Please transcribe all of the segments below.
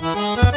Música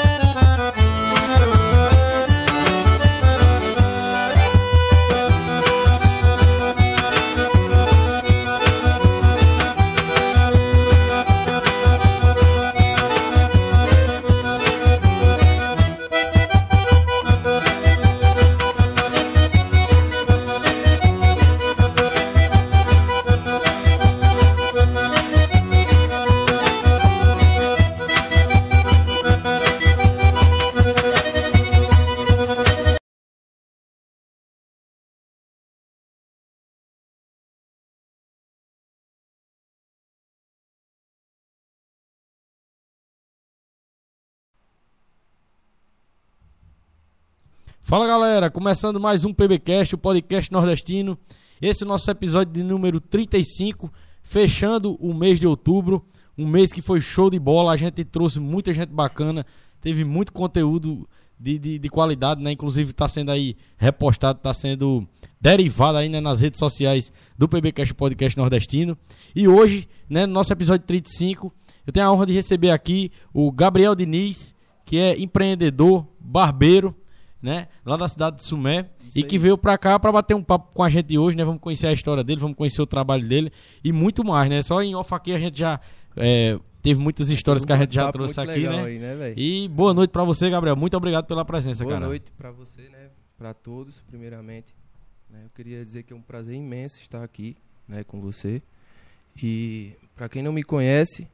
Fala galera, começando mais um PBcast, o podcast nordestino. Esse é o nosso episódio de número 35, fechando o mês de outubro, um mês que foi show de bola. A gente trouxe muita gente bacana, teve muito conteúdo de, de, de qualidade, né? Inclusive está sendo aí repostado, está sendo derivado aí né, nas redes sociais do PBcast Podcast Nordestino. E hoje, né, no nosso episódio 35, eu tenho a honra de receber aqui o Gabriel Diniz, que é empreendedor, barbeiro né? Lá da cidade de Sumé. Isso e aí. que veio pra cá pra bater um papo com a gente hoje, né? Vamos conhecer a história dele, vamos conhecer o trabalho dele e muito mais, né? Só em off aqui a gente já, É, teve muitas histórias que a gente já trouxe aqui, né? aí, né? E boa noite pra você, Gabriel. Muito obrigado pela presença, Boa cara. noite pra você, né? Pra todos, primeiramente. né, Eu queria dizer que é um prazer imenso estar aqui, né, com você. E pra quem não me conhece,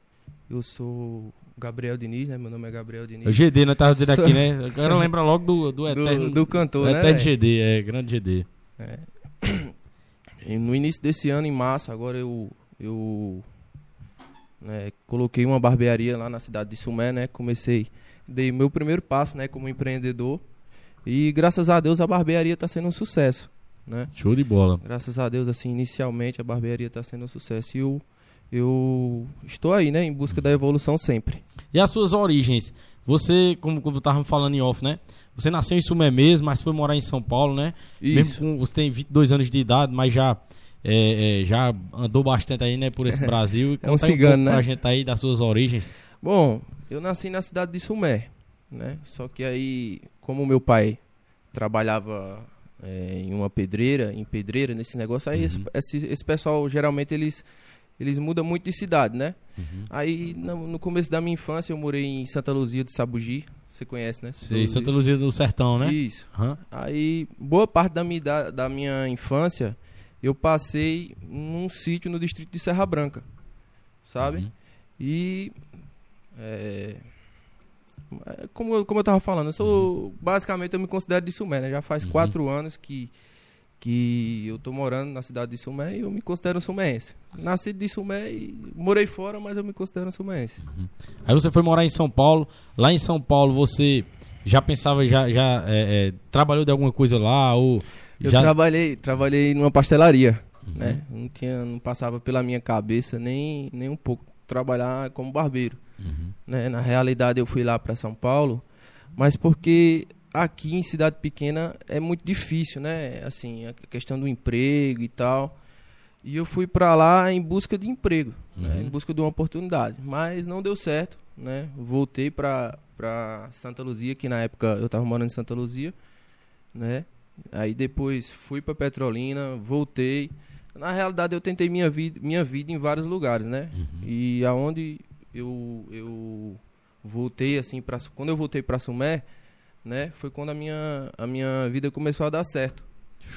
eu sou Gabriel Diniz, né? Meu nome é Gabriel O Diniz. GD, nós tava dizendo aqui, né? Agora lembra logo do, do Eterno. Do, do cantor, né? Eterno? GD, é, grande GD. E no início desse ano, em março, agora eu, eu né, coloquei uma barbearia lá na cidade de Sumé, né? Comecei, dei meu primeiro passo, né, como empreendedor. E graças a Deus a barbearia está sendo um sucesso, né? Show de bola. Graças a Deus, assim, inicialmente a barbearia está sendo um sucesso. E eu, eu estou aí, né, em busca da evolução sempre. E as suas origens? Você, como, como eu tava falando em off, né? Você nasceu em Sumé mesmo, mas foi morar em São Paulo, né? Mesmo com, você tem 22 anos de idade, mas já, é, é, já andou bastante aí, né, por esse Brasil. E É um cigano, pouco né? Pra gente aí das suas origens. Bom, eu nasci na cidade de Sumé, né? Só que aí, como meu pai trabalhava é, em uma pedreira, em pedreira, nesse negócio, aí esse, esse, esse pessoal, geralmente, eles, eles mudam muito de cidade, né? Aí, no, no começo da minha infância, eu morei em Santa Luzia de Sabugi. Você conhece, né? Sei, Santa Luzia do Sertão, né? Isso. Aham. Aí, boa parte da minha, da, da minha infância, eu passei num sítio no distrito de Serra Branca, sabe? Uhum. E. é, é, como, eu- como eu tava falando, eu sou. Basicamente, eu me considero de Sumé, né? Já faz Uhum. quatro anos que, que eu tô morando na cidade de Sumé e eu me considero um suméense. Nasci de Sumé e morei fora, mas eu me considero um suméense. Aí você foi morar em São Paulo. Lá em São Paulo você já pensava, já, já é, é, trabalhou de alguma coisa lá? Ou Eu já... trabalhei, trabalhei numa pastelaria, Uhum. né? Não tinha, não passava pela minha cabeça nem, nem um pouco trabalhar como barbeiro, Uhum. né? Na realidade eu fui lá para São Paulo, mas porque aqui em cidade pequena é muito difícil, né? Assim, a questão do emprego e tal. E eu fui para lá em busca de emprego, né? Uhum. em busca de uma oportunidade, mas não deu certo, né? Voltei para para Santa Luzia, que na época eu tava morando em Santa Luzia, né? Aí depois fui para Petrolina, voltei. Na realidade eu tentei minha vida, minha vida em vários lugares, né? Uhum. E aonde eu eu voltei assim para quando eu voltei para Sumé, né? Foi quando a minha a minha vida começou a dar certo.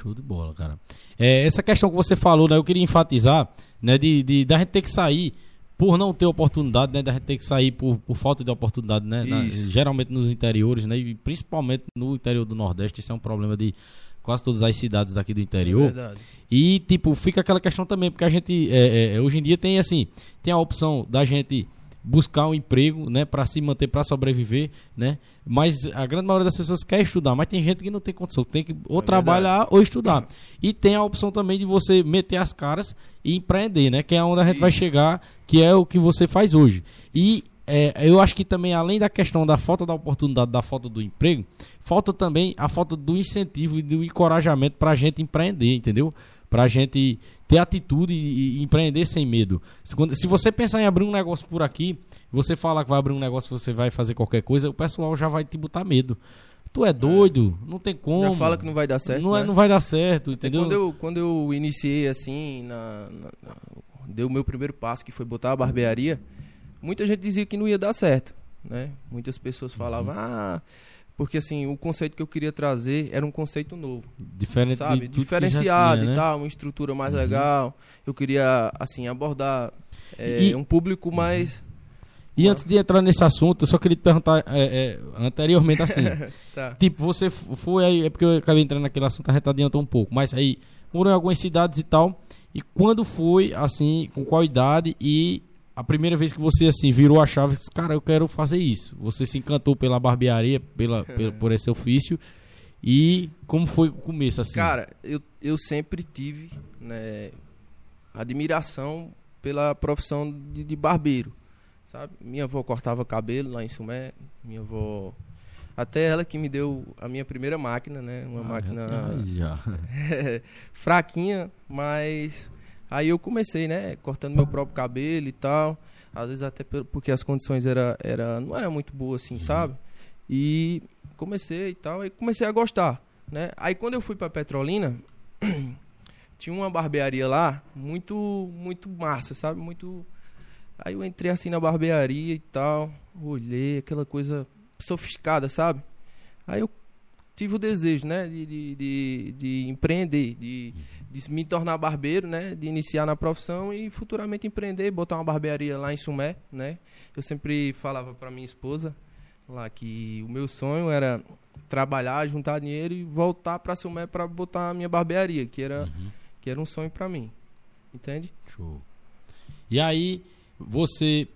Show de bola, cara. É, essa questão que você falou, né? Eu queria enfatizar, né? De, de da gente ter que sair por não ter oportunidade, né? Da gente ter que sair por, por falta de oportunidade, né? na- geralmente nos interiores, né? E principalmente no interior do Nordeste, isso é um problema de quase todas as cidades daqui do interior. É verdade. E, tipo, fica aquela questão também, porque a gente, é, é, hoje em dia tem, assim, tem a opção da gente buscar um emprego, né, para se manter, para sobreviver, né, mas a grande maioria das pessoas quer estudar, mas tem gente que não tem condição, tem que ou É trabalhar ou estudar. E tem a opção também de você meter as caras e empreender, né, que é onde a gente vai Isso. chegar, que é o que você faz hoje. E é, eu acho que também, além da questão da falta da oportunidade, da falta do emprego, falta também a falta do incentivo e do encorajamento para a gente empreender, entendeu? Para a gente ter atitude e, e empreender sem medo. Se, quando- se você pensar em abrir um negócio por aqui, você falar que vai abrir um negócio, você vai fazer qualquer coisa, o pessoal já vai te botar medo. Tu é doido, não tem como. Já fala que não vai dar certo, não, é, né? não vai dar certo, Até entendeu? Quando eu, quando eu iniciei assim, na, na- na- deu o meu primeiro passo, que foi botar a barbearia, muita gente dizia que não ia dar certo, né? Muitas pessoas falavam, Uhum. ah, porque assim, o conceito que eu queria trazer era um conceito novo, Diferente sabe? Diferenciado tinha, né? e tal, uma estrutura mais Uhum. legal. Eu queria, assim, abordar é, E- um público mais... E antes de entrar nesse assunto, eu só queria te perguntar é, é, anteriormente assim. Tá. Tipo, você foi aí, é porque eu acabei entrando naquele assunto, a gente adiantou um pouco, mas aí morou em algumas cidades e tal. E quando foi, assim, com qual idade e a primeira vez que você, assim, virou a chave, disse, cara, eu quero fazer isso. Você se encantou pela barbearia, pela, pela- por esse ofício. E como foi o começo, assim? Cara, eu, eu sempre tive né, admiração pela profissão de, de barbeiro, sabe? Minha avó cortava cabelo lá em Sumé, minha avó... Até ela que me deu a minha primeira máquina, né? Uma Ah, máquina já já. fraquinha, mas aí eu comecei, né, cortando meu próprio cabelo e tal. Às vezes até porque as condições era, era não era muito boas assim, sabe? E comecei e tal, aí comecei a gostar, né? Aí quando eu fui para Petrolina, tinha uma barbearia lá muito muito massa, sabe? Muito Aí eu entrei assim na barbearia e tal, olhei aquela coisa sofisticada, sabe? Aí eu tive o desejo, né, de, de, de, de empreender, de, de, me tornar barbeiro, né, de iniciar na profissão e futuramente empreender, botar uma barbearia lá em Sumé, né? Eu sempre falava para minha esposa lá que o meu sonho era trabalhar, juntar dinheiro e voltar para Sumé para botar a minha barbearia, que era uhum. que era um sonho para mim. Entende? Show. E aí você,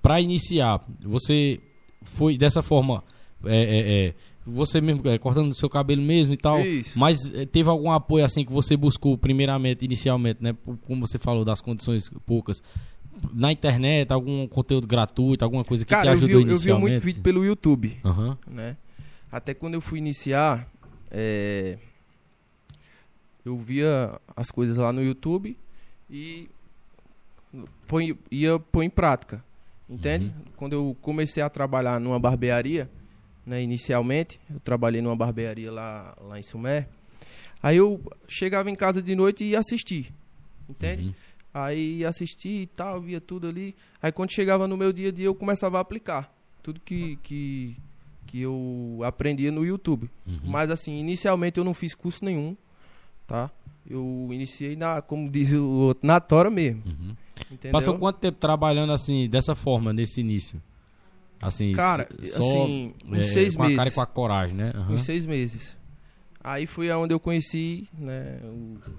para iniciar, você foi dessa forma, é, é, é, você mesmo é, cortando o seu cabelo mesmo e tal, Isso. mas é, teve algum apoio assim que você buscou primeiramente, inicialmente, né? Como você falou das condições poucas, na internet, algum conteúdo gratuito, alguma coisa que Cara, te ajudou eu vi, inicialmente? Eu vi muito vídeo pelo YouTube, uhum. né? Até quando eu fui iniciar, é, eu via as coisas lá no YouTube e põe, ia pôr em prática. Entende? Uhum. Quando eu comecei a trabalhar numa barbearia, né, inicialmente, eu trabalhei numa barbearia lá, lá em Sumé. Aí eu chegava em casa de noite e ia assistir. Entende? Uhum. Aí assistia e tal, via tudo ali. Aí quando chegava no meu dia a dia, eu começava a aplicar tudo que, que, que eu aprendia no YouTube. Uhum. Mas assim, inicialmente eu não fiz curso nenhum, tá? Eu iniciei na, como diz o outro, na tora mesmo. Uhum. Passou quanto tempo trabalhando assim, dessa forma, nesse início? Assim, cara, só, assim, uns é, seis com meses. Com a cara e com a coragem, né? Uhum. Uns seis meses. Aí foi aonde eu conheci né,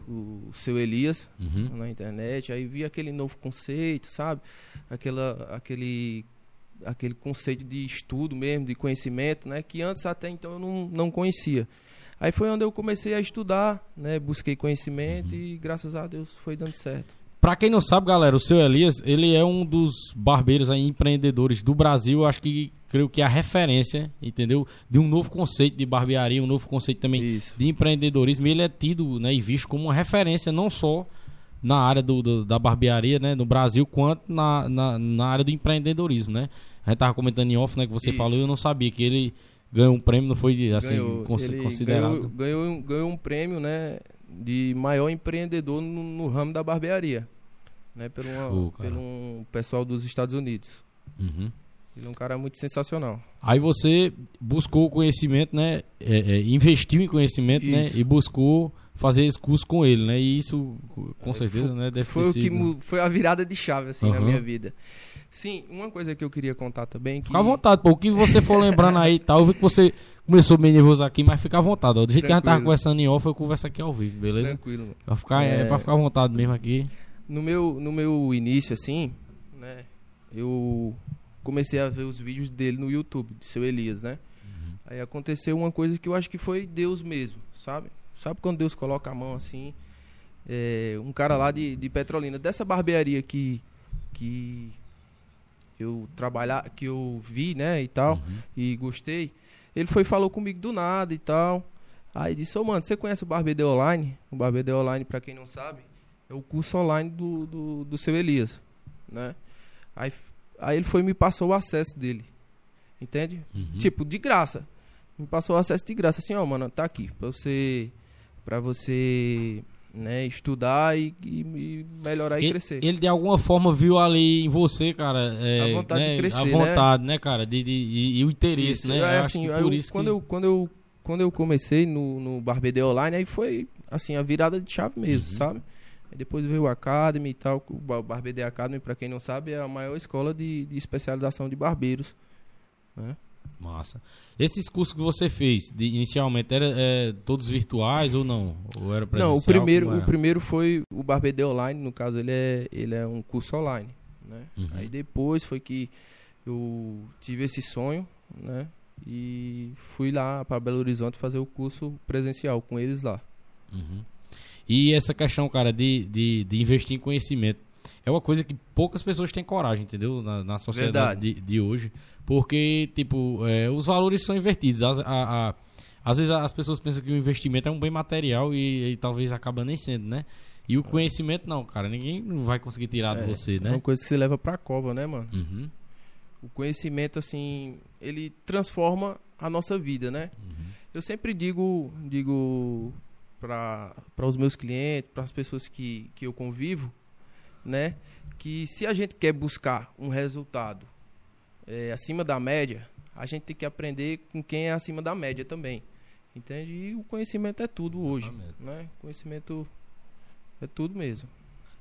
o, o seu Elias uhum. na internet. Aí vi aquele novo conceito, sabe? Aquela, aquele, aquele conceito de estudo mesmo, de conhecimento, né? Que antes até então eu não, não conhecia. Aí foi onde eu comecei a estudar, né? Busquei conhecimento uhum. e graças a Deus foi dando certo. Pra quem não sabe, galera, o seu Elias, ele é um dos barbeiros aí, empreendedores do Brasil. Acho que creio que é a referência, entendeu? De um novo conceito de barbearia, um novo conceito também Isso. de empreendedorismo. Ele é tido né, e visto como uma referência não só na área do, do, da barbearia, né, no Brasil, quanto na, na, na, área do empreendedorismo, né? A gente tava comentando em off, né, que você Isso. falou, eu não sabia que ele ganhou um prêmio, não foi assim ganhou, considerado. Ganhou, ganhou, ganhou um prêmio, né, de maior empreendedor no, no ramo da barbearia né, pelo, uma, pelo um pessoal dos Estados Unidos. Uhum. Ele é um cara muito sensacional. Aí você buscou o conhecimento, né? É, é, investiu em conhecimento, né, isso. né? E buscou fazer esse curso com ele, né? E isso, com certeza, foi, né? Deve foi o que né? foi a virada de chave assim uhum. na minha vida. Sim, uma coisa que eu queria contar também que Fica à vontade, pô, o que você for lembrando aí, tal, eu vi que você começou meio nervoso aqui, mas fica à vontade. Ó. Do jeito Tranquilo. que a gente tava conversando em off, eu converso aqui ao vivo, beleza? Tranquilo. Pra ficar, é... é pra ficar à vontade mesmo aqui no meu, no meu início, assim, né? Eu comecei a ver os vídeos dele no YouTube, de seu Elias, né? Uhum. Aí aconteceu uma coisa que eu acho que foi Deus mesmo, sabe? Sabe quando Deus coloca a mão assim? É, um cara lá de, de Petrolina, dessa barbearia que, que eu trabalhar, que eu vi, né, e tal, uhum. e gostei. Ele foi falou comigo do nada e tal. Aí disse, ô oh, mano, você conhece o Barbeiro Online? O Barbeiro Online, pra quem não sabe, é o curso online do, do, do seu Elias, né? Aí, aí ele foi e me passou o acesso dele, entende? Uhum. Tipo, de graça. Me passou o acesso de graça, assim, ó, mano, tá aqui, pra você, pra você, né, estudar e, e, melhorar ele, e crescer. Ele de alguma forma viu ali em você, cara, é, a vontade né, de crescer, A vontade, né, né cara, de, de, e, e, o interesse, isso, né? É, assim, eu, quando, que... eu, quando, eu, quando eu comecei no, no Barbeiro Online, aí foi, assim, a virada de chave mesmo, uhum. sabe? Depois veio o Academy e tal. O Barbeiro Academy, para quem não sabe, é a maior escola de, de especialização de barbeiros. Né? Massa. Esses cursos que você fez, de, inicialmente, eram é, todos virtuais ou não? Ou era Não, o primeiro, o primeiro foi o Barbeiro Online, no caso ele é, ele é um curso online. Né? Uhum. Aí depois foi que eu tive esse sonho, né? E fui lá para Belo Horizonte fazer o curso presencial com eles lá. Uhum. E essa questão, cara, de, de, de investir em conhecimento é uma coisa que poucas pessoas têm coragem, entendeu? Na, na sociedade de, de, hoje. Porque, tipo, é, os valores são invertidos. As, a, a, às vezes as pessoas pensam que o investimento é um bem material e, e talvez acaba nem sendo, né? E o conhecimento não, cara. Ninguém vai conseguir tirar é, de você, né? É uma coisa que você leva pra cova, né, mano? Uhum. O conhecimento, assim, ele transforma a nossa vida, né? Uhum. Eu sempre digo, digo para os meus clientes, para as pessoas que, que eu convivo, né? Que se a gente quer buscar um resultado é, acima da média, a gente tem que aprender com quem é acima da média também. Entende? E o conhecimento é tudo hoje. Exatamente. Né? Conhecimento é tudo mesmo.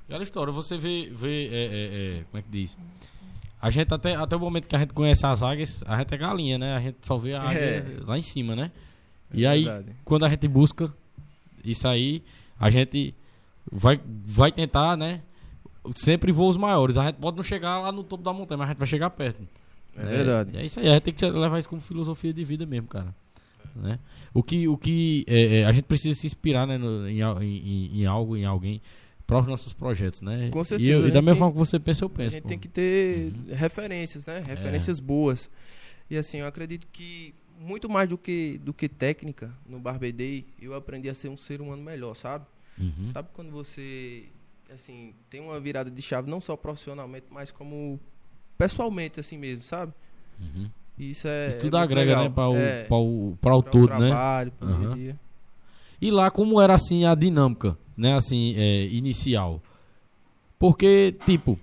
Aquela história, você vê, vê é, é, é, como é que diz? A gente até, até o momento que a gente conhece as águias, a gente é galinha, né? A gente só vê a águia É. lá em cima, né? É e aí, verdade. quando a gente busca isso aí, a gente vai, vai tentar, né? Sempre voos maiores. A gente pode não chegar lá no topo da montanha, mas a gente vai chegar perto. É verdade. E é isso aí, a gente tem que levar isso como filosofia de vida mesmo, cara. Né? O que, o que é, é, a gente precisa se inspirar né, no- em, em- em- algo, em alguém, para os nossos projetos, né? Com E, certeza, eu- a e da mesma forma que você pensa, eu A penso. gente pô. tem que ter Uhum. referências, É. né? Referências boas. E assim, eu acredito que muito mais do que, do que técnica no Day, eu aprendi a ser um ser humano melhor, sabe? Uhum. Sabe quando você, assim, tem uma virada de chave, não só profissionalmente, mas como pessoalmente, assim mesmo, sabe? Uhum. Isso é. Isso é tudo muito agrega, legal. né, para o, É, pra o, pra o pra todo, né? trabalho, a Aham. dia. E lá, como era assim a dinâmica, né, assim, é, inicial? Porque, tipo,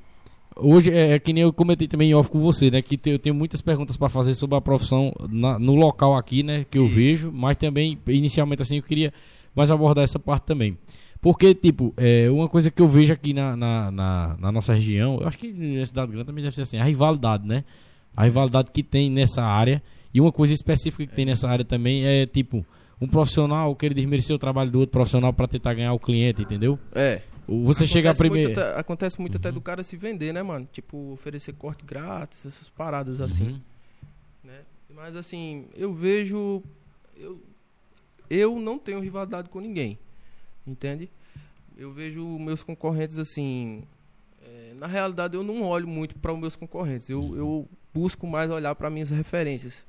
hoje é, é que nem eu comentei também em off com você, né, que te- eu tenho muitas perguntas para fazer sobre a profissão na- no local aqui, né, que eu Isso. vejo, mas também, inicialmente assim, eu queria mais abordar essa parte também. Porque, tipo, é, uma coisa que eu vejo aqui na, na, na, na nossa região, eu acho que na cidade grande também deve ser assim, a rivalidade, né? A rivalidade que tem nessa área. E uma coisa específica que tem nessa área também é, tipo, um profissional querer desmerecer o trabalho do outro profissional para tentar ganhar o cliente, entendeu? É. Você chega Acontece primeiro. muito até- acontece muito até Uhum. do cara se vender, né, mano? Tipo, oferecer corte grátis, essas paradas assim. Uhum. né? Mas assim, eu vejo. Eu, eu não tenho rivalidade com ninguém. Entende? Eu vejo meus concorrentes assim. é, na realidade, eu não olho muito para os meus concorrentes. Eu, Uhum. eu busco mais olhar para minhas referências.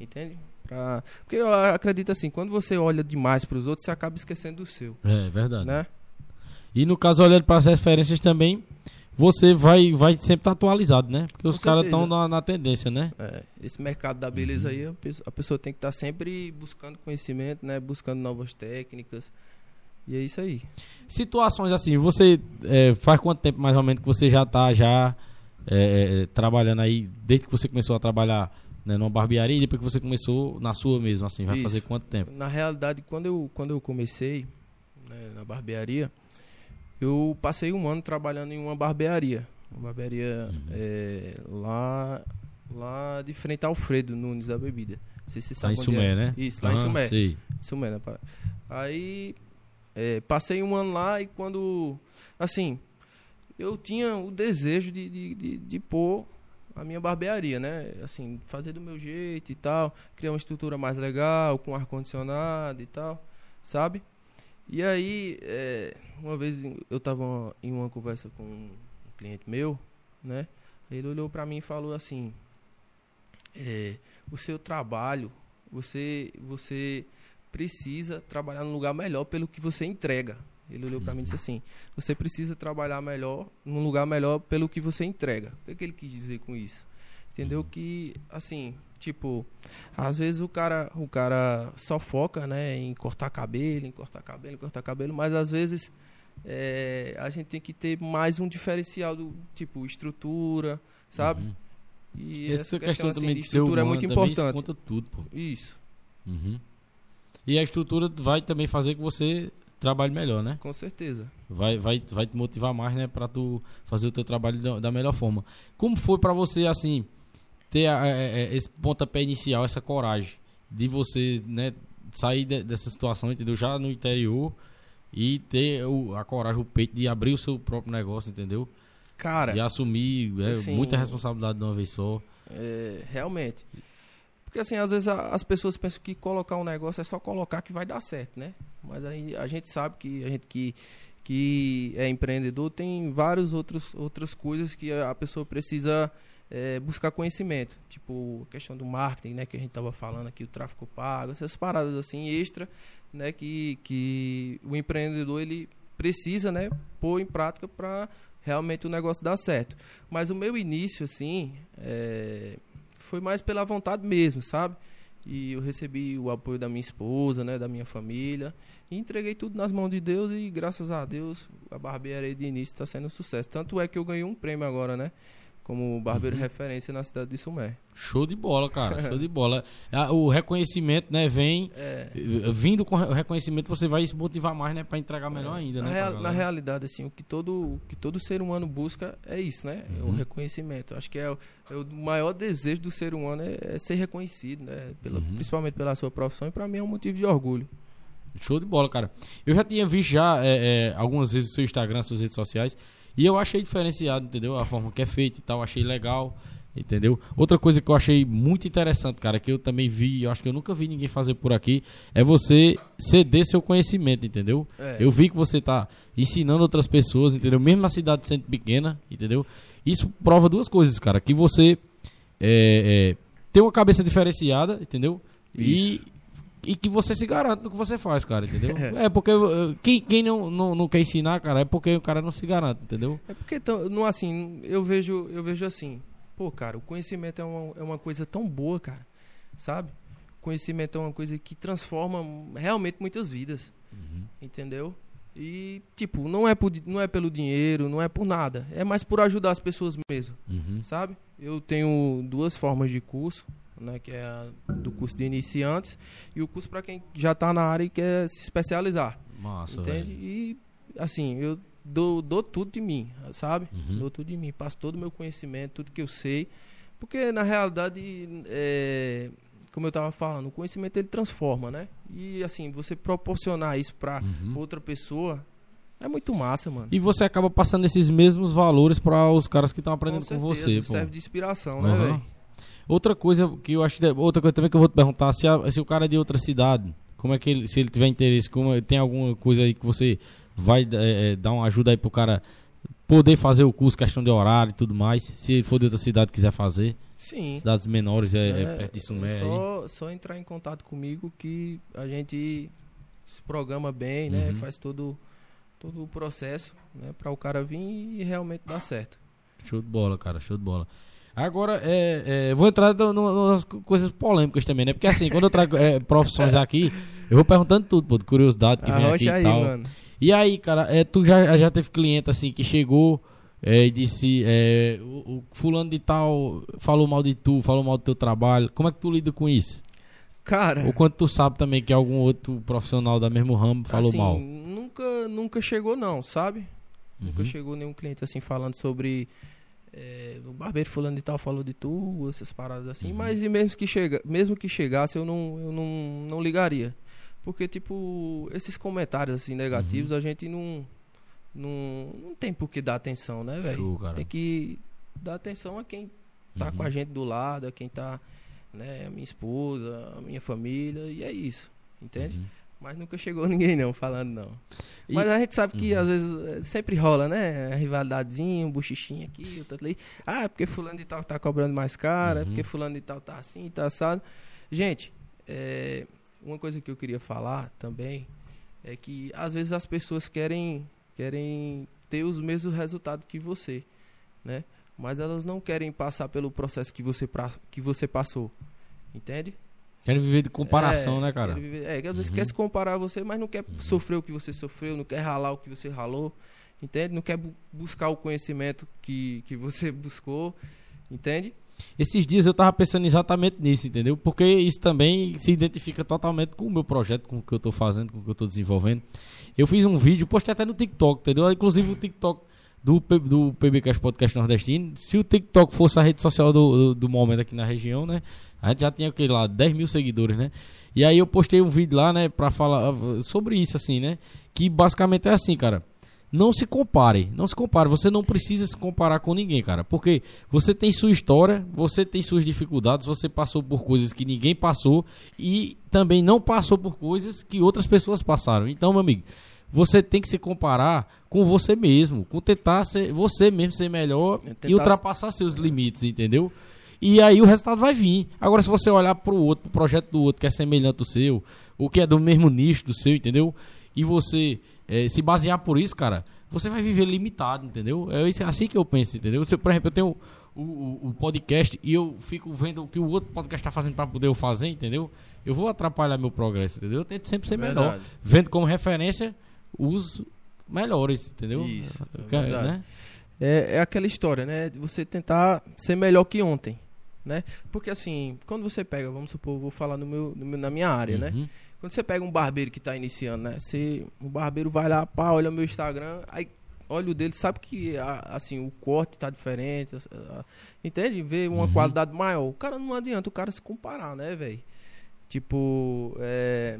Entende? Pra, porque eu acredito assim, quando você olha demais para os outros, você acaba esquecendo do seu. É verdade. Né? E no caso, olhando para as referências também, você vai, vai sempre estar atualizado, né? Porque os Com caras certeza. estão na, na tendência, né? É, esse mercado da beleza aí, a pessoa, a pessoa tem que estar sempre buscando conhecimento, né? Buscando novas técnicas. E é isso aí. Situações assim, você é, faz quanto tempo mais ou menos que você já está já é, é, trabalhando aí, desde que você começou a trabalhar né, numa barbearia e depois que você começou na sua mesmo, assim, vai Isso. fazer quanto tempo? Na realidade, quando eu, quando eu comecei né, na barbearia, eu passei um ano trabalhando em uma barbearia. Uma barbearia Uhum. é, lá, lá de frente ao Alfredo Nunes da Bebida. Não sei se você Lá em Sumé, é. né? Isso, lá em Ah, Sumé. Sei. Isso mesmo, né? Aí é, passei um ano lá e quando. Assim, eu tinha o desejo de, de, de, de pôr a minha barbearia, né? Assim, fazer do meu jeito e tal. Criar uma estrutura mais legal, com ar-condicionado e tal, sabe? E aí, é, uma vez eu tava em uma conversa com um cliente meu, né? Ele olhou pra mim e falou assim: é, o seu trabalho, você, você precisa trabalhar num lugar melhor pelo que você entrega. Ele olhou pra mim e disse assim: você precisa trabalhar melhor num lugar melhor pelo que você entrega. O que, é que ele quis dizer com isso? Entendeu que assim, tipo, às vezes o cara, o cara só foca, né, em cortar cabelo, em cortar cabelo, em cortar cabelo, mas às vezes é, a gente tem que ter mais um diferencial do tipo estrutura, sabe? Uhum. E Essa essa questão, questão assim, de estrutura é muito também isso importante. conta tudo, pô. Isso, Uhum. E a estrutura vai também fazer que você trabalhe melhor, né? com certeza. Vai, vai, vai te motivar mais, né, para tu fazer o teu trabalho da, da melhor forma. Como foi para você assim ter a- é, é, esse pontapé inicial, essa coragem de você, né, sair de- dessa situação, entendeu? Já no interior e ter o- a coragem, o peito de abrir o seu próprio negócio, entendeu? Cara, E assumir é, assim, muita responsabilidade de uma vez só. é, realmente. Porque assim, às vezes a- as pessoas pensam que colocar um negócio é só colocar que vai dar certo, né? Mas aí a gente sabe que a gente que, que é empreendedor tem várias outros, outras coisas que a a pessoa precisa é, buscar conhecimento. Tipo, questão do marketing, né? Que a gente tava falando aqui, o tráfego pago, essas paradas assim, extra, né? Que, que o empreendedor, ele precisa, né? Pôr em prática para realmente o negócio dar certo. Mas o meu início, assim, é, foi mais pela vontade mesmo, sabe? E eu recebi o apoio da minha esposa, né, da minha família. E entreguei tudo nas mãos de Deus e graças a Deus a barbearia de início está sendo um sucesso. Tanto é que eu ganhei um prêmio agora, né? Como barbeiro Uhum. referência na cidade de Sumé. Show de bola, cara. Show de bola. O reconhecimento, né, vem. É, eh, Vindo com o reconhecimento, você vai se motivar mais, né? Pra entregar melhor ainda, na, né? real- na realidade, assim, o que todo, o que todo ser humano busca é isso, né? É o Uhum. reconhecimento. Acho que é, o- é o maior desejo do ser humano é, é ser reconhecido, né? Pela- Uhum. Principalmente pela sua profissão. E pra mim é um motivo de orgulho. Show de bola, cara. Eu já tinha visto já é, é, algumas vezes o seu Instagram, suas redes sociais, e eu achei diferenciado, entendeu? A forma que é feita e tal, achei legal, entendeu? Outra coisa que eu achei muito interessante, cara, que eu também vi, eu acho que eu nunca vi ninguém fazer por aqui, é você ceder seu conhecimento, entendeu? É. Eu vi que você tá ensinando outras pessoas, entendeu? Mesmo na cidade sendo pequena, entendeu? Isso prova duas coisas, cara, que você é, é, tem uma cabeça diferenciada, entendeu? E, e que você se garante no que você faz, cara, entendeu? é porque uh, quem, quem não, não, não quer ensinar, cara, é porque o cara não se garante, entendeu? É porque, tão- não assim, eu vejo, eu vejo assim, pô, cara, o conhecimento é uma, é uma coisa tão boa, cara, sabe? O conhecimento é uma coisa que transforma realmente muitas vidas, entendeu? E, tipo, não é, por, não é pelo dinheiro, não é por nada, é mais por ajudar as pessoas mesmo, Uhum. sabe? Eu tenho duas formas de curso, né, que é do curso de iniciantes e o curso para quem já tá na área e quer se especializar. Massa, Entende? velho. E assim, eu dou, dou tudo de mim, sabe? Uhum. Dou tudo de mim, passo todo o meu conhecimento, tudo que eu sei. Porque na realidade, é, como eu tava falando, o conhecimento ele transforma, né? E assim, você proporcionar isso pra Uhum. outra pessoa é muito massa, mano. E você acaba passando esses mesmos valores para os caras que estão aprendendo com, certeza, você, pô. serve de inspiração, né, Aham. velho? Outra coisa que eu acho, outra coisa também que eu vou te perguntar, se, a- se o cara é de outra cidade, como é que ele, se ele tiver interesse, como, tem alguma coisa aí que você vai é, é, dar uma ajuda aí pro cara poder fazer o curso, questão de horário e tudo mais, se ele for de outra cidade e quiser fazer, Sim. cidades menores é, é É, perto de é Sumé aí. só, só entrar em contato comigo que a gente se programa bem, né? Uhum. Faz todo, todo o processo, né? Para o cara vir e realmente dar certo. Show de bola, cara, show de bola. Agora, é, é, vou entrar no- no- nas co- coisas polêmicas também, né? Porque assim, quando eu trago é, profissões aqui, eu vou perguntando tudo, pô, de curiosidade que vem aqui Arrocha e aí, tal. mano. E aí, cara, é, tu já, já teve cliente assim que chegou é, e disse: é, o, o fulano de tal falou mal de tu, falou mal do teu trabalho. Como é que tu lida com isso? Cara, Ou quando tu sabe também que algum outro profissional da mesmo ramo falou assim, mal? nunca, nunca chegou não, sabe? Nunca Uhum. chegou nenhum cliente assim falando sobre é, o barbeiro fulano de tal falou de tu, essas paradas assim, Uhum. mas e mesmo que chega, mesmo que chegasse eu não eu não, não ligaria. Porque tipo, esses comentários assim negativos Uhum. a gente não não, não tem por que dar atenção, né, velho? Tem que dar atenção a quem tá Uhum. com a gente do lado, a quem tá, né, a minha esposa, a minha família, e é isso. Entende? Uhum. Mas nunca chegou ninguém não falando não. E- Mas a gente sabe que Uhum. às vezes eh, sempre rola, né? A rivalidadezinha, um buchichinho aqui, outro ali. Ah, porque fulano de tal tá cobrando mais caro, é Uhum. porque fulano de tal tá assim, tá assado. Gente, é, uma coisa que eu queria falar também é que às vezes as pessoas querem querem ter os mesmos resultados que você, né? Mas elas não querem passar pelo processo que você pra- que você passou. Entende? Querem viver de comparação, É, né, cara? viver- é, às vezes Uhum. quer se comparar a você, mas não quer sofrer o que você sofreu, não quer ralar o que você ralou, entende? Não quer bu- buscar o conhecimento que, que você buscou, entende? Esses dias eu tava pensando exatamente nisso, entendeu? Porque isso também se identifica totalmente com o meu projeto, com o que eu tô fazendo, com o que eu tô desenvolvendo. Eu fiz um vídeo, postei até no TikTok, entendeu? Inclusive o TikTok do, do PBcast Podcast Nordestino. Se o TikTok fosse a rede social do, do, do momento aqui na região, né? A gente já tinha, o que lá, 10 mil seguidores, né? E aí eu postei um vídeo lá, né, pra falar uh, sobre isso, assim, né? Que basicamente é assim, cara. Não se compare, não se compare. Você não precisa se comparar com ninguém, cara. Porque você tem sua história, você tem suas dificuldades, você passou por coisas que ninguém passou e também não passou por coisas que outras pessoas passaram. Então, meu amigo, você tem que se comparar com você mesmo, com tentar ser você mesmo ser melhor É e tentar ultrapassar seus limites, entendeu? E aí o resultado vai vir. Agora, se você olhar pro outro, pro projeto do outro que é semelhante ao seu, o que é do mesmo nicho do seu, entendeu? E você eh, se basear por isso, cara, você vai viver limitado, entendeu? É isso- assim que eu penso, entendeu? Se, por exemplo, eu tenho o, o, o podcast e eu fico vendo o que o outro podcast tá fazendo para poder eu fazer, entendeu? Eu vou atrapalhar meu progresso, entendeu? Eu tento sempre ser melhor. Vendo como referência os melhores, entendeu? Isso, é né? É, é aquela história, né? De você tentar ser melhor que ontem, né? Porque assim, quando você pega, vamos supor, vou falar no meu, no meu- na minha área, né? Uhum. Quando você pega um barbeiro que tá iniciando, né? Você, o barbeiro vai lá, pá, olha o meu Instagram, aí olha o dele, sabe que a- assim, o corte tá diferente, as- a- entende? Vê uma Uhum. qualidade maior. O cara não adianta o cara se comparar, né, velho? Tipo, é,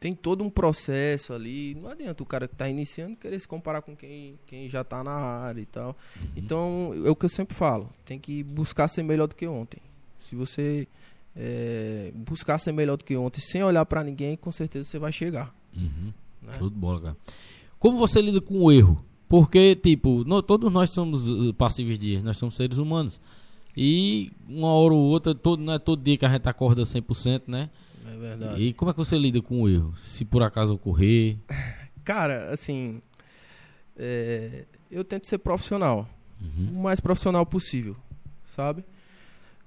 tem todo um processo ali. Não adianta o cara que tá iniciando querer se comparar com quem, quem já tá na área e tal. Então, é o que eu sempre falo. Tem que buscar ser melhor do que ontem. Se você é, buscar ser melhor do que ontem sem olhar pra ninguém, com certeza você vai chegar. Uhum. Né? De bola, cara. Como você lida com o erro? Porque, tipo, no- todos nós somos uh, passíveis de erro, nós somos seres humanos. E uma hora ou outra, todo, não é todo dia que a gente acorda 100%, né? É verdade. E como é que você lida com o erro? Se por acaso ocorrer. Cara, assim, é, eu tento ser profissional. Uhum. o mais profissional possível, sabe?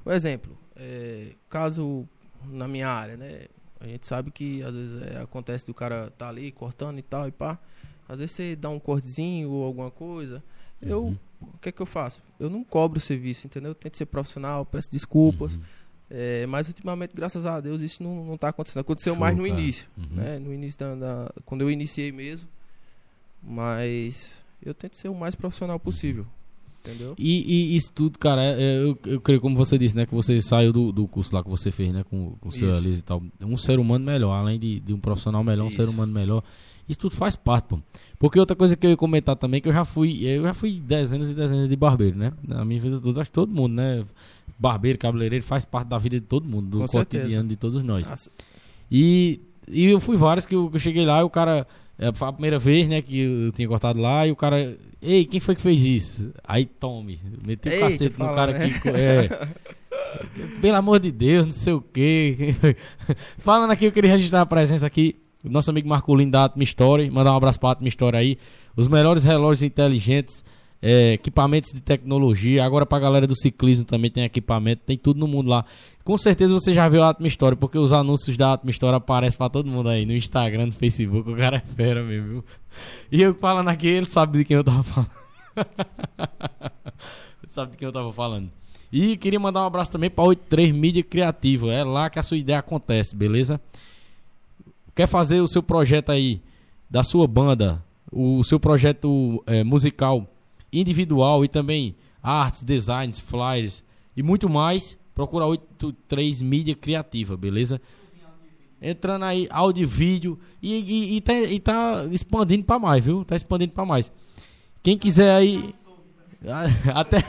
Por exemplo, é, caso na minha área, né? A gente sabe que às vezes é, acontece do cara tá ali cortando e tal e pá. Às vezes você dá um cortezinho ou alguma coisa. Eu, Uhum. o que é que eu faço? Eu não cobro o serviço, entendeu? Eu tento ser profissional, peço desculpas. Uhum. É, mas ultimamente, graças a Deus, isso não, não tá acontecendo. Aconteceu Show, mais no cara. início, Uhum. né? No início da, da- Quando eu iniciei mesmo. Mas eu tento ser o mais profissional possível. Entendeu? E, e isso tudo, cara, é- é, eu, eu creio, como você disse, né? Que você saiu do, do curso lá que você fez, né? Com, com o seu. Elise e tal. Um ser humano melhor, além de, de um profissional melhor, um Isso. ser humano melhor. Isso tudo faz parte, pô. Porque outra coisa que eu ia comentar também, que eu já fui, eu já fui dezenas e dezenas de barbeiro, né? Na minha vida toda, acho que todo mundo, né? Barbeiro, cabeleireiro, faz parte da vida de todo mundo, do Com certeza. cotidiano de todos nós. Nossa, E, e eu fui vários que eu, eu cheguei lá e o cara. é, foi a primeira vez, né, que eu tinha cortado lá e o cara. Ei, quem foi que fez isso? Aí tome. Meteu o cacete no fala, cara né? que. É. Pelo amor de Deus, não sei o quê. Falando aqui, eu queria registrar a presença aqui. Nosso amigo Marcolino da Atma Story. Mandar um abraço pra Atma Story aí. Os melhores relógios inteligentes. é, equipamentos de tecnologia. Agora pra galera do ciclismo também tem equipamento. Tem tudo no mundo lá. Com certeza você já viu a Atma Story, porque os anúncios da Atma Story aparecem pra todo mundo aí, no Instagram, no Facebook, o cara é fera mesmo, viu? E eu falando aqui, ele sabe de quem eu tava falando. ele sabe de quem eu tava falando. E queria mandar um abraço também pra 83 Mídia Criativa, é lá que a sua ideia acontece, beleza? Quer fazer o seu projeto aí, da sua banda, o seu projeto eh, musical individual e também artes, designs, flyers e muito mais, procura 83 Mídia Criativa, beleza? Entrando aí, áudio e vídeo e, e, e, tá, e tá expandindo pra mais, viu? Tá expandindo pra mais. Quem quiser aí. Até.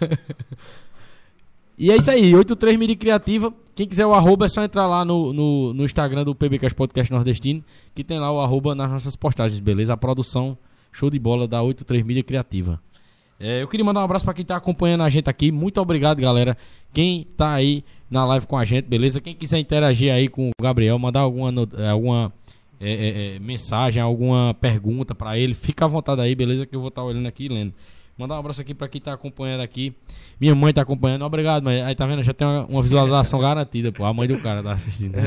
E é isso aí, 83 Mídia Criativa. Quem quiser o arroba é só entrar lá no, no, no Instagram do PBcast Podcast Nordestino, que tem lá o arroba nas nossas postagens, beleza? A produção show de bola da 83 Mídia Criativa. É, eu queria mandar um abraço pra quem tá acompanhando a gente aqui. Muito obrigado, galera. Quem tá aí na live com a gente, beleza? Quem quiser interagir aí com o Gabriel, mandar alguma, eh, alguma é, é, mensagem, alguma pergunta pra ele, fica à vontade aí, beleza? Que eu vou estar olhando aqui e lendo. Mandar um abraço aqui pra quem tá acompanhando aqui. Minha mãe tá acompanhando. Obrigado, mãe. Aí tá vendo? Já tem uma, uma visualização garantida, pô. A mãe do cara tá assistindo.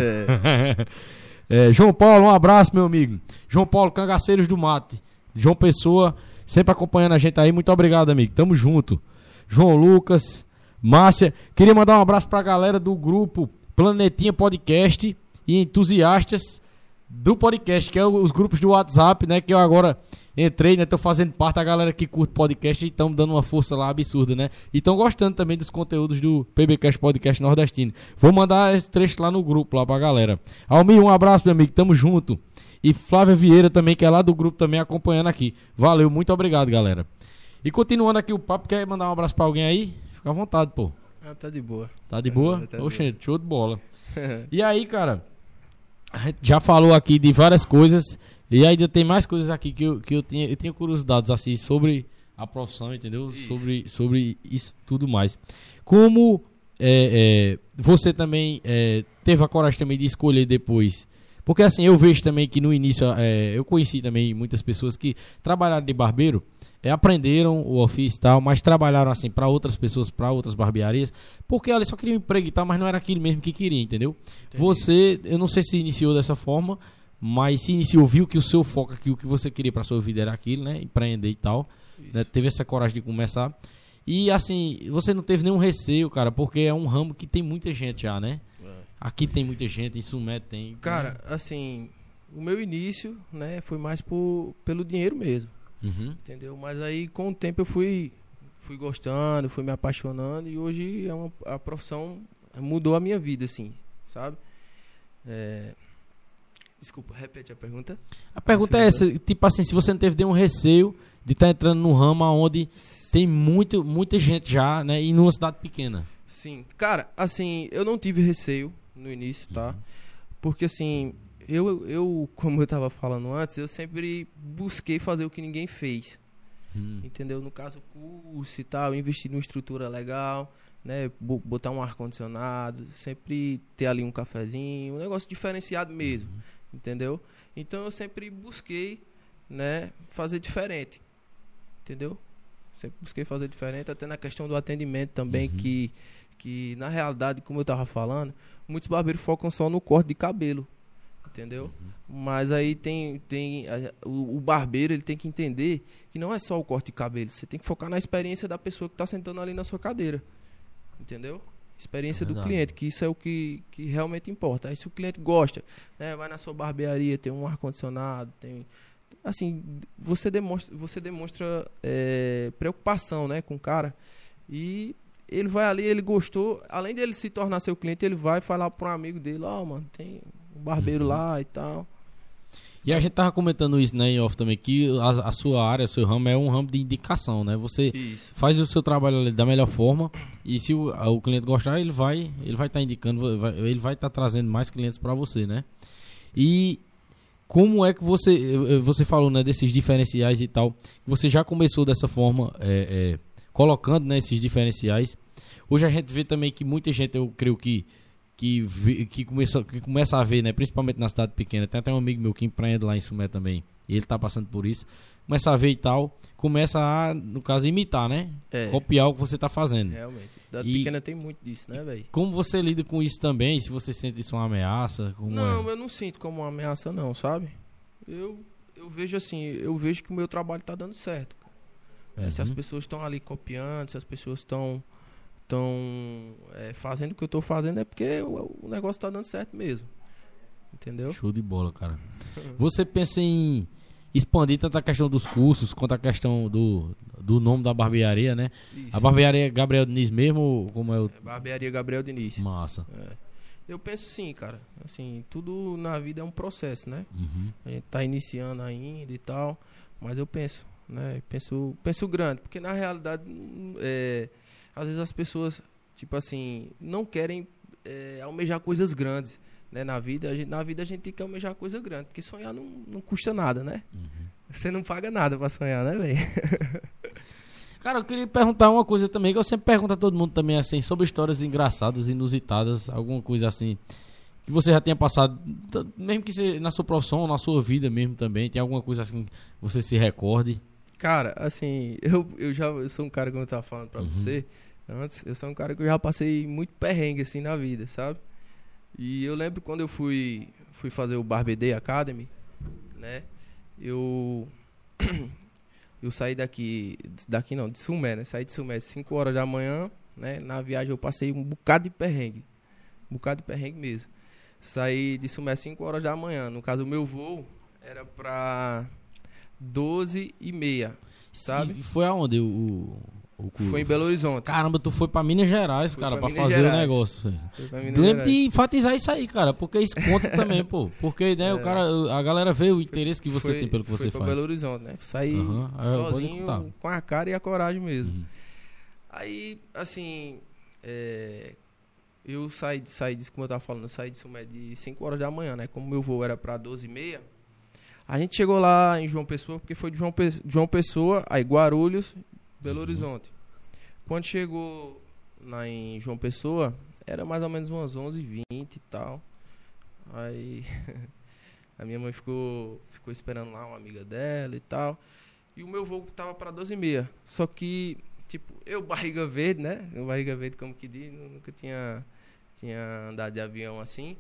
É, João Paulo, um abraço, meu amigo. João Paulo, Cangaceiros do Mate. João Pessoa, sempre acompanhando a gente aí. Muito obrigado, amigo. Tamo junto. João Lucas, Márcia. Queria mandar um abraço pra galera do grupo Planetinha Podcast e entusiastas do podcast, que é os grupos do WhatsApp, né? Que eu agora entrei, né? Tô fazendo parte da galera que curte podcast e estão dando uma força lá absurda, né? E estão gostando também dos conteúdos do PBcast Podcast Nordestino. Vou mandar esse trecho lá no grupo, lá pra galera. Almir, um abraço, meu amigo. Tamo junto. E Flávia Vieira também, que é lá do grupo também, acompanhando aqui. Valeu, muito obrigado, galera. E continuando aqui o papo, quer mandar um abraço pra alguém aí? Fica à vontade, pô. Ah, tá de boa. Tá de boa? Tá de Oxe, show de bola. E aí, cara, a gente já falou aqui de várias coisas e ainda tem mais coisas aqui que eu, que eu, tinha, eu tinha curiosidades assim sobre a profissão, entendeu? Isso. Sobre, sobre isso tudo mais. Como é, é, você também é, teve a coragem também de escolher depois, Porque assim, eu vejo também que no início, é, eu conheci também muitas pessoas que trabalharam de barbeiro, é, aprenderam o ofício e tal, mas trabalharam assim para outras pessoas, para outras barbearias, porque elas só queriam emprego e tal, mas não era aquilo mesmo que queria, entendeu? Entendi. Você, eu não sei se iniciou dessa forma, mas se iniciou, viu que o seu foco aqui, o que você queria para sua vida era aquilo, né? Empreender e tal. Né? Teve essa coragem de começar. E assim, você não teve nenhum receio, cara, porque é um ramo que tem muita gente já, né? É. Aqui tem muita gente, em Sumé tem. Cara, assim, o meu início, né, foi mais por, pelo dinheiro mesmo. Uhum. Entendeu? Mas aí com o tempo eu fui fui gostando, fui me apaixonando e hoje é uma, a profissão mudou a minha vida, assim, sabe? É, Desculpa, repete a pergunta. A pergunta é essa, tipo assim, se você não teve nenhum receio de estar tá entrando num ramo onde tem muito, muita gente já, né, e numa cidade pequena. Sim. Cara, assim, eu não tive receio no início, tá? Uhum. Porque assim, eu, eu, como eu tava falando antes, eu sempre busquei fazer o que ninguém fez. Uhum. Entendeu? No caso, curso e tal, investir numa estrutura legal, né? Botar um ar-condicionado, sempre ter ali um cafezinho, um negócio diferenciado mesmo. Uhum entendeu? Então eu sempre busquei, né, fazer diferente, entendeu? Sempre busquei fazer diferente, até na questão do atendimento também, uhum. que, que na realidade, como eu tava falando, muitos barbeiros focam só no corte de cabelo, entendeu? Uhum. Mas aí tem, tem o, o, barbeiro ele tem que entender que não é só o corte de cabelo, você tem que focar na experiência da pessoa que está sentando ali na sua cadeira, entendeu? Experiência é do cliente, que isso é o que, que realmente importa. Aí se o cliente gosta, né, vai na sua barbearia, tem um ar condicionado, tem assim, você demonstra, você demonstra é, preocupação, né, com o cara e ele vai ali, ele gostou, além dele se tornar seu cliente, ele vai falar para um amigo dele, ó, oh, mano, tem um barbeiro uhum. lá e tal. E a gente tava comentando isso, né, em off também, que a, a sua área, o seu ramo é um ramo de indicação, né? Você isso. faz o seu trabalho da melhor forma e se o, o cliente gostar, ele vai ele vai estar tá indicando, vai, ele vai estar tá trazendo mais clientes para você, né? E como é que você você falou, né, desses diferenciais e tal, você já começou dessa forma, é, é, colocando, né, esses diferenciais. Hoje a gente vê também que muita gente, eu creio que que, que, começou, que começa a ver, né, principalmente na cidade pequena. Tem até um amigo meu que empreende lá em Sumé também. E ele tá passando por isso. Começa a ver e tal. Começa a, no caso, imitar, né? É. Copiar o que você tá fazendo. Realmente. Cidade e pequena tem muito disso, né, velho? Como você lida com isso também? Se você sente isso uma ameaça? não, é? eu não sinto como uma ameaça, não, sabe? Eu, eu vejo assim, eu vejo que o meu trabalho tá dando certo. Uhum. se as pessoas estão ali copiando, se as pessoas estão estão é, fazendo o que eu estou fazendo é porque o, o negócio está dando certo mesmo. Entendeu? Show de bola, cara. Você pensa em expandir tanto a questão dos cursos quanto a questão do, do nome da barbearia, né? Isso. A barbearia é Gabriel Diniz mesmo como é o... É barbearia Gabriel Diniz. Massa. É. Eu penso sim, cara. Assim, tudo na vida é um processo, né? Uhum. A gente tá iniciando ainda e tal, mas eu penso, né? Penso, penso grande, porque na realidade é, às vezes as pessoas, tipo assim, não querem é, almejar coisas grandes. Né, na vida, gente, na vida a gente tem que almejar coisa grande, porque sonhar não, não custa nada, né? Uhum. Você não paga nada para sonhar, né, velho? Cara, eu queria perguntar uma coisa também, que eu sempre pergunto a todo mundo também, assim, sobre histórias engraçadas, inusitadas, alguma coisa assim, que você já tenha passado, mesmo que seja na sua profissão, na sua vida mesmo também, tem alguma coisa assim que você se recorde? Cara, assim, eu, eu já eu sou um cara, como eu tava falando pra uhum. você, antes, eu sou um cara que eu já passei muito perrengue assim na vida, sabe? E eu lembro quando eu fui fui fazer o Barbede Academy, né? Eu eu saí daqui daqui não, de Sumé, né? Saí de Sumé 5 horas da manhã, né? Na viagem eu passei um bocado de perrengue. Um bocado de perrengue mesmo. Saí de Sumé 5 horas da manhã. No caso, o meu voo era pra 12 e meia, sabe? E foi aonde o, foi em Belo Horizonte. Caramba, tu foi pra Minas Gerais, foi cara, pra, pra fazer Gerais. o negócio. Lembra de enfatizar isso aí, cara, porque isso conta também, pô. Porque, né, é. o cara, a galera vê o interesse que você foi, tem pelo que você faz. Foi Belo Horizonte, né? Saí uhum. sozinho, com a cara e a coragem mesmo. Uhum. Aí, assim, é, eu saí, saí disso, como eu tava falando, eu saí de Sumé de 5 horas da manhã, né? Como meu voo era pra 12 e meia, a gente chegou lá em João Pessoa, porque foi de João, Pe João Pessoa, aí Guarulhos, Belo Horizonte. Quando chegou lá em João Pessoa, era mais ou menos umas 11h20 e tal. Aí A minha mãe ficou, ficou esperando lá uma amiga dela e tal. E o meu voo tava para 12 e meia. Só que, tipo, eu barriga verde, né? Eu barriga verde, como que diz, nunca tinha, tinha andado de avião assim.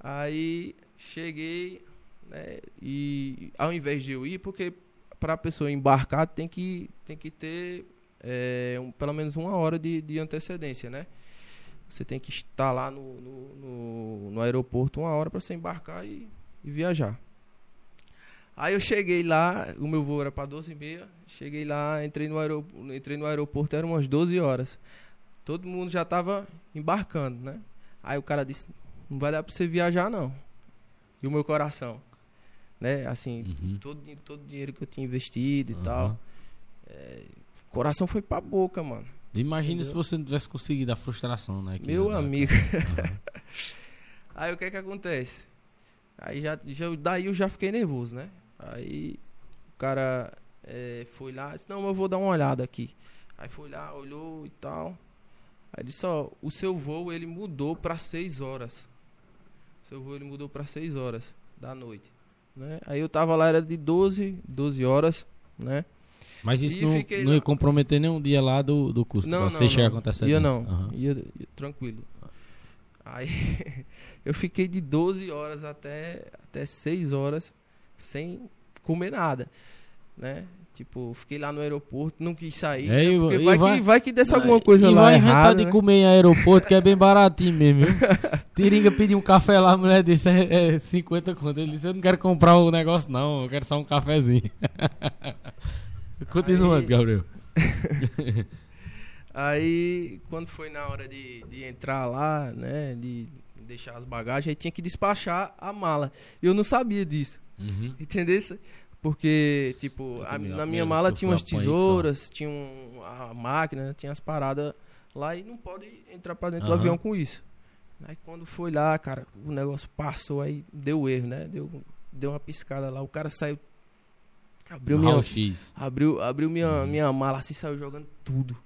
Aí cheguei, né? E ao invés de eu ir, porque para a pessoa embarcar tem que, tem que ter é, um, pelo menos uma hora de, de antecedência, né? Você tem que estar lá no, no, no, no aeroporto uma hora para você embarcar e, e, viajar. Aí eu cheguei lá, o meu voo era para 12 e meia, cheguei lá, entrei no, aeroporto, entrei no aeroporto, eram umas 12 horas. Todo mundo já estava embarcando, né? Aí o cara disse, não vai dar para você viajar não. E o meu coração, né? Assim, uhum. todo, todo o dinheiro que eu tinha investido e uhum. tal. É, coração foi pra boca, mano. Imagina se você não tivesse conseguido a frustração, né? Meu amigo. Uhum. Aí o que é que acontece? Aí já, já, daí eu já fiquei nervoso, né? Aí o cara é, foi lá, disse, não, eu vou dar uma olhada aqui. Aí foi lá, olhou e tal. Aí disse, ó, o seu voo ele mudou para 6 horas. O seu voo ele mudou para 6 horas da noite. Né? Aí eu tava lá, era de 12, 12 horas, né? Mas isso não, não ia comprometer nenhum dia lá do, do custo? Não, não, você não. acontecer Ia não, uhum. ia, ia, tranquilo. Aí eu fiquei de 12 horas até, até 6 horas sem comer nada, né? Tipo, fiquei lá no aeroporto, não quis sair. É, né? Porque vai, vai, que, vai que desse alguma coisa e lá vai errada, de né? comer em aeroporto, que é bem baratinho mesmo. Tiringa pediu um café lá, a mulher disse, é, é 50 conto. Ele disse, eu não quero comprar o negócio não, eu quero só um cafezinho. Continuando, aí... Gabriel. aí, quando foi na hora de, de entrar lá, né, de deixar as bagagens, aí tinha que despachar a mala. Eu não sabia disso. Uhum. Entendeu? Porque, tipo, a, na minha mala tinha umas tesouras, tinha um, a máquina, tinha as paradas lá e não pode entrar pra dentro uhum. do avião com isso. Aí quando foi lá, cara, o negócio passou, aí deu erro, né? Deu, deu uma piscada lá, o cara saiu. Abriu minha. X. Abriu, abriu minha, uhum. minha mala assim, saiu jogando tudo.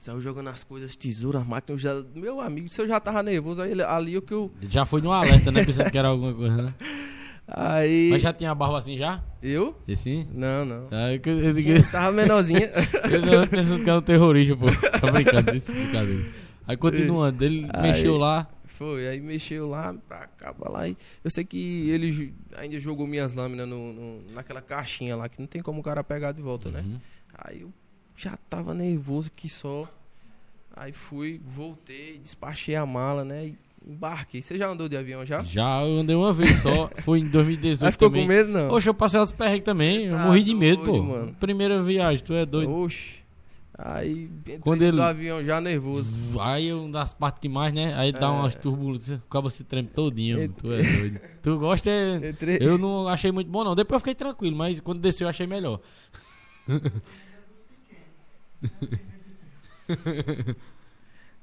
Saiu jogando as coisas, tesouras, máquina. Já, meu amigo, se eu já tava nervoso, aí, ali o que eu. Já foi no alerta, né? Pensando que era alguma coisa, né? Aí... Mas já tinha a barba assim já? Eu? E sim? Não, não. Ah, eu, eu, eu, tava menorzinha. eu tava pensando que era um terrorista, pô. Tô brincando, isso brincadeira. Aí continuando, ele aí, mexeu lá. Foi, aí mexeu lá, pra pra lá. E eu sei que ele ainda jogou minhas lâminas no, no, naquela caixinha lá, que não tem como o cara pegar de volta, né? uhum. né? Aí eu já tava nervoso que só. Aí fui, voltei, despachei a mala, né? E embarquei. Você já andou de avião já? Já, eu andei uma vez só. Foi em 2018 Aí ficou também. com medo, não? Oxe, eu passei as perrengues também. Eu morri de medo, doido, pô. Mano. Primeira viagem, tu é doido. Oxe. Aí Quando ele... do avião já nervoso. Aí é uma das partes que mais, né? Aí dá é. umas turbulências, acaba se treme todinho. Entre... Tu é doido. tu gosta é... Entre... Eu não achei muito bom, não. Depois eu fiquei tranquilo, mas quando desceu eu achei melhor.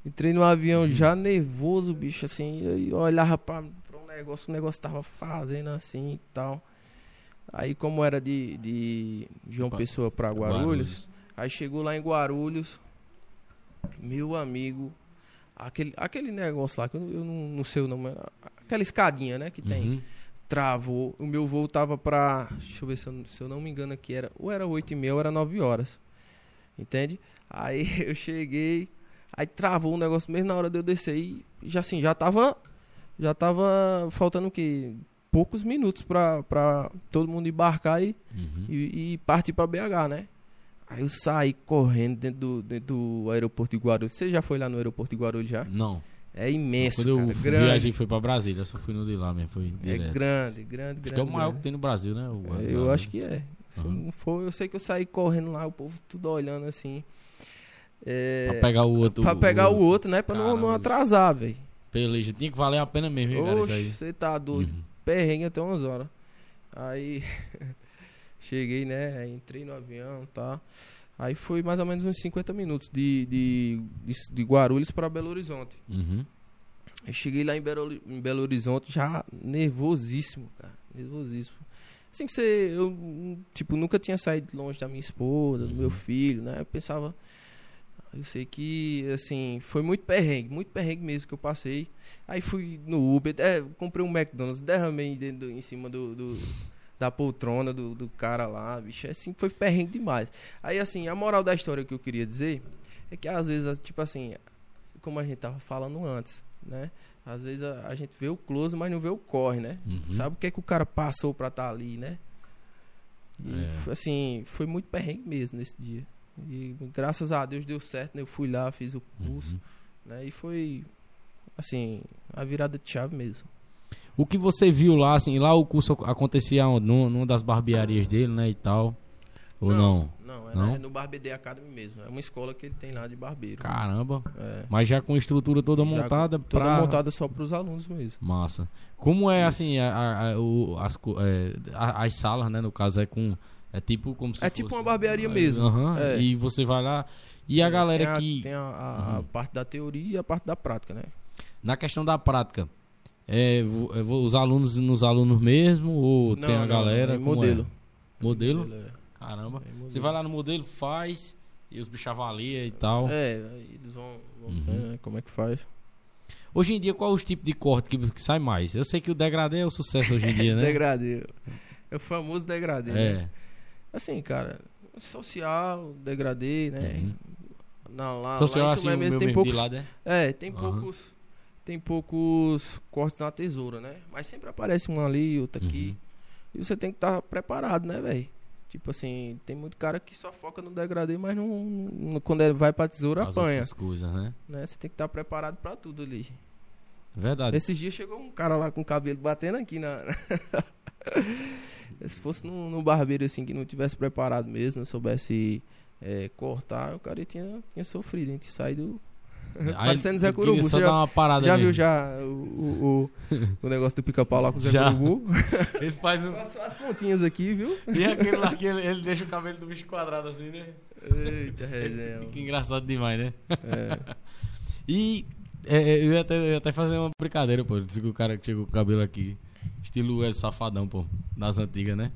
Entrei no avião já nervoso, bicho, assim. Eu olhava pra, pra um negócio, o negócio tava fazendo assim e tal. Aí, como era de, de João Pessoa pra Guarulhos, Guarulhos, aí chegou lá em Guarulhos, meu amigo, aquele, aquele negócio lá, que eu, eu não, não, sei o nome, aquela escadinha, né, que tem, uhum. travou. O meu voo tava pra, deixa eu ver se eu, se eu não me engano aqui, era, ou era 8 e meia ou era 9 horas, entende? Aí eu cheguei, Aí travou o negócio mesmo na hora de eu descer e já assim, já tava já tava faltando o quê? Poucos minutos pra, pra todo mundo embarcar e, uhum. e, e, partir pra BH, né? Aí eu saí correndo dentro do, dentro do aeroporto de Guarulhos. Você já foi lá no aeroporto de Guarulhos já? Não. É imenso, Quando cara. eu grande. viajei foi pra Brasília, eu só fui no de lá mesmo. Foi é grande, grande, grande. É o maior grande. que tem no Brasil, né? O, é, eu acho que é. Se uhum. não for, eu sei que eu saí correndo lá, o povo tudo olhando assim. É, pra pegar o outro. Pra pegar o, o outro, né? Pra não, não atrasar, velho. Beleza, tinha que valer a pena mesmo, hein, cara, Oxe, você tá doido. Uhum. Perrengue até umas horas. Aí, cheguei, né? Entrei no avião, tá? Aí foi mais ou menos uns 50 minutos de, de, de, de Guarulhos para Belo Horizonte. Uhum. Cheguei lá em Belo, em Belo Horizonte já nervosíssimo, cara. Nervosíssimo. Assim que você, eu, tipo, nunca tinha saído longe da minha esposa, do meu uhum. filho, né? Eu pensava, Eu sei que, assim, foi muito perrengue, muito perrengue mesmo que eu passei. Aí fui no Uber, é, comprei um McDonald's, derramei dentro, em cima do, do da poltrona do, do cara lá, bicho. É assim, foi perrengue demais. Aí, assim, a moral da história que eu queria dizer é que às vezes, tipo assim, como a gente tava falando antes, né? Às vezes a, a gente vê o close, mas não vê o corre, né? Uhum. Sabe o que é que o cara passou pra estar tá ali, né? E, É. assim, foi muito perrengue mesmo nesse dia. E graças a Deus deu certo, né? Eu fui lá, fiz o curso, Uhum. né? E foi, assim, a virada de chave mesmo. O que você viu lá, assim, lá o curso acontecia onde? Num- numa das barbearias dele, né, e tal? Ou não? Não, é, Não? é no Barbede Academy mesmo. É uma escola que ele tem lá de barbeiro. Caramba. É. Mas já com a estrutura toda Já montada Toda pra... montada só para os alunos mesmo. Massa. Como é, Isso. assim, a- a- o- as, é, as salas, né, no caso, é com... É tipo como se É tipo fosse- uma barbearia É, mesmo. aham, É. E você vai lá... E a galera tem a, que... Tem a, a- Uhum. parte da teoria e a parte da prática, né? Na questão da prática, é, é os alunos nos alunos mesmo ou tem a galera? é modelo. é? Modelo? é. Caramba. É modelo. Você vai lá no modelo, faz e os bichos avaliam e tal. É, eles vão, vão Uhum. dizendo, né, como é que faz. Hoje em dia, qual é os tipos de corte que, que sai mais? Eu sei que o degradê é o sucesso hoje em dia, né? Degradê. É o famoso degradê. né? Assim, cara, social, degradê, né? Na, lá, Então, você lá em assim, mesmo tem poucos. lado, é? É, tem Aham. poucos. Tem poucos cortes na tesoura, né? Mas sempre aparece um ali, outro aqui. Uhum. E você tem que estar preparado, né, velho? Tipo assim, tem muito cara que só foca no degradê, mas não, não- quando ele vai pra tesoura, As apanha. coisas, né? Né? Você tem que estar preparado pra tudo ali. Verdade. Esses dias chegou um cara lá com o cabelo batendo aqui na. Se fosse no, no barbeiro assim que não tivesse preparado mesmo, não soubesse é, cortar, o cara tinha, tinha sofrido, a gente. Aí, Parecendo Zé Curubu. Você já, já viu já o, o, o, o negócio do pica-pau lá com o Zé Já. Curubu? Ele faz um... As pontinhas aqui, viu? E aquele lá que ele, ele deixa o cabelo do bicho quadrado assim, né? Eita, resenha. Fica engraçado demais, né? É. E é, é, eu, ia até, eu ia até fazer uma brincadeira, pô. Disse que o cara que chegou com o cabelo aqui. Estilo Wesley Safadão, pô. Das antigas, né?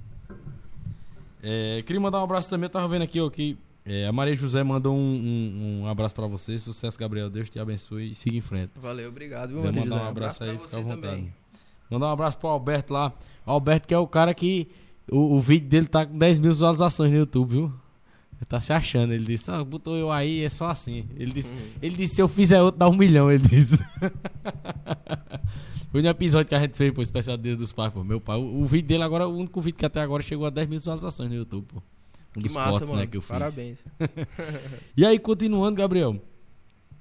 É, queria mandar um abraço também. Eu tava vendo aqui, ó, que é, a Maria José mandou um, um, um abraço pra você. Sucesso, Gabriel. Deus te abençoe e siga em frente. Valeu, obrigado, viu, Maria mandar José? um abraço aí, pra fica você à vontade. também. Mandar um abraço pro Alberto lá. Alberto que é o cara que. O, o vídeo dele tá com 10 mil visualizações no YouTube, viu? Tá se achando. Ele disse, ah, botou eu aí, é só assim. Ele disse, Uhum. ele disse se eu fizer outro, dá um milhão, ele disse. Foi no episódio que a gente fez, pô, especial Dia dos Pais, pô. Meu pai. O, o vídeo dele agora, o único vídeo que até agora chegou a 10 mil visualizações no YouTube, pô. Um Que dos massa, cortes, mano. né, que eu fiz. Parabéns. E aí, continuando, Gabriel.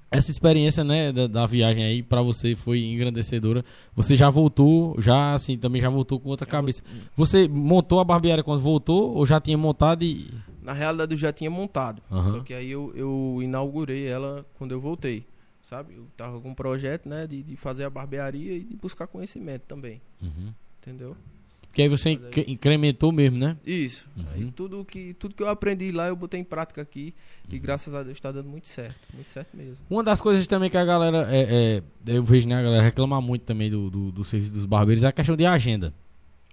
Essa experiência, né, da, da viagem aí pra você foi engrandecedora. Você já voltou, já assim, também já voltou com outra cabeça. Você montou a barbearia quando voltou ou já tinha montado e Na realidade eu já tinha montado. Aham. Só que aí eu, eu inaugurei ela quando eu voltei. Sabe? Eu tava com um projeto, né? De, de fazer a barbearia e de buscar conhecimento também. Uhum. Entendeu? Porque aí você incre- incrementou mesmo, né? Isso. Uhum. Aí tudo que, tudo que eu aprendi lá eu botei em prática aqui. E Uhum. graças a Deus tá dando muito certo. Muito certo mesmo. Uma das coisas também que a galera, é, é, eu vejo, né, a galera reclamar muito também do, do, do serviço dos barbeiros é a questão de agenda.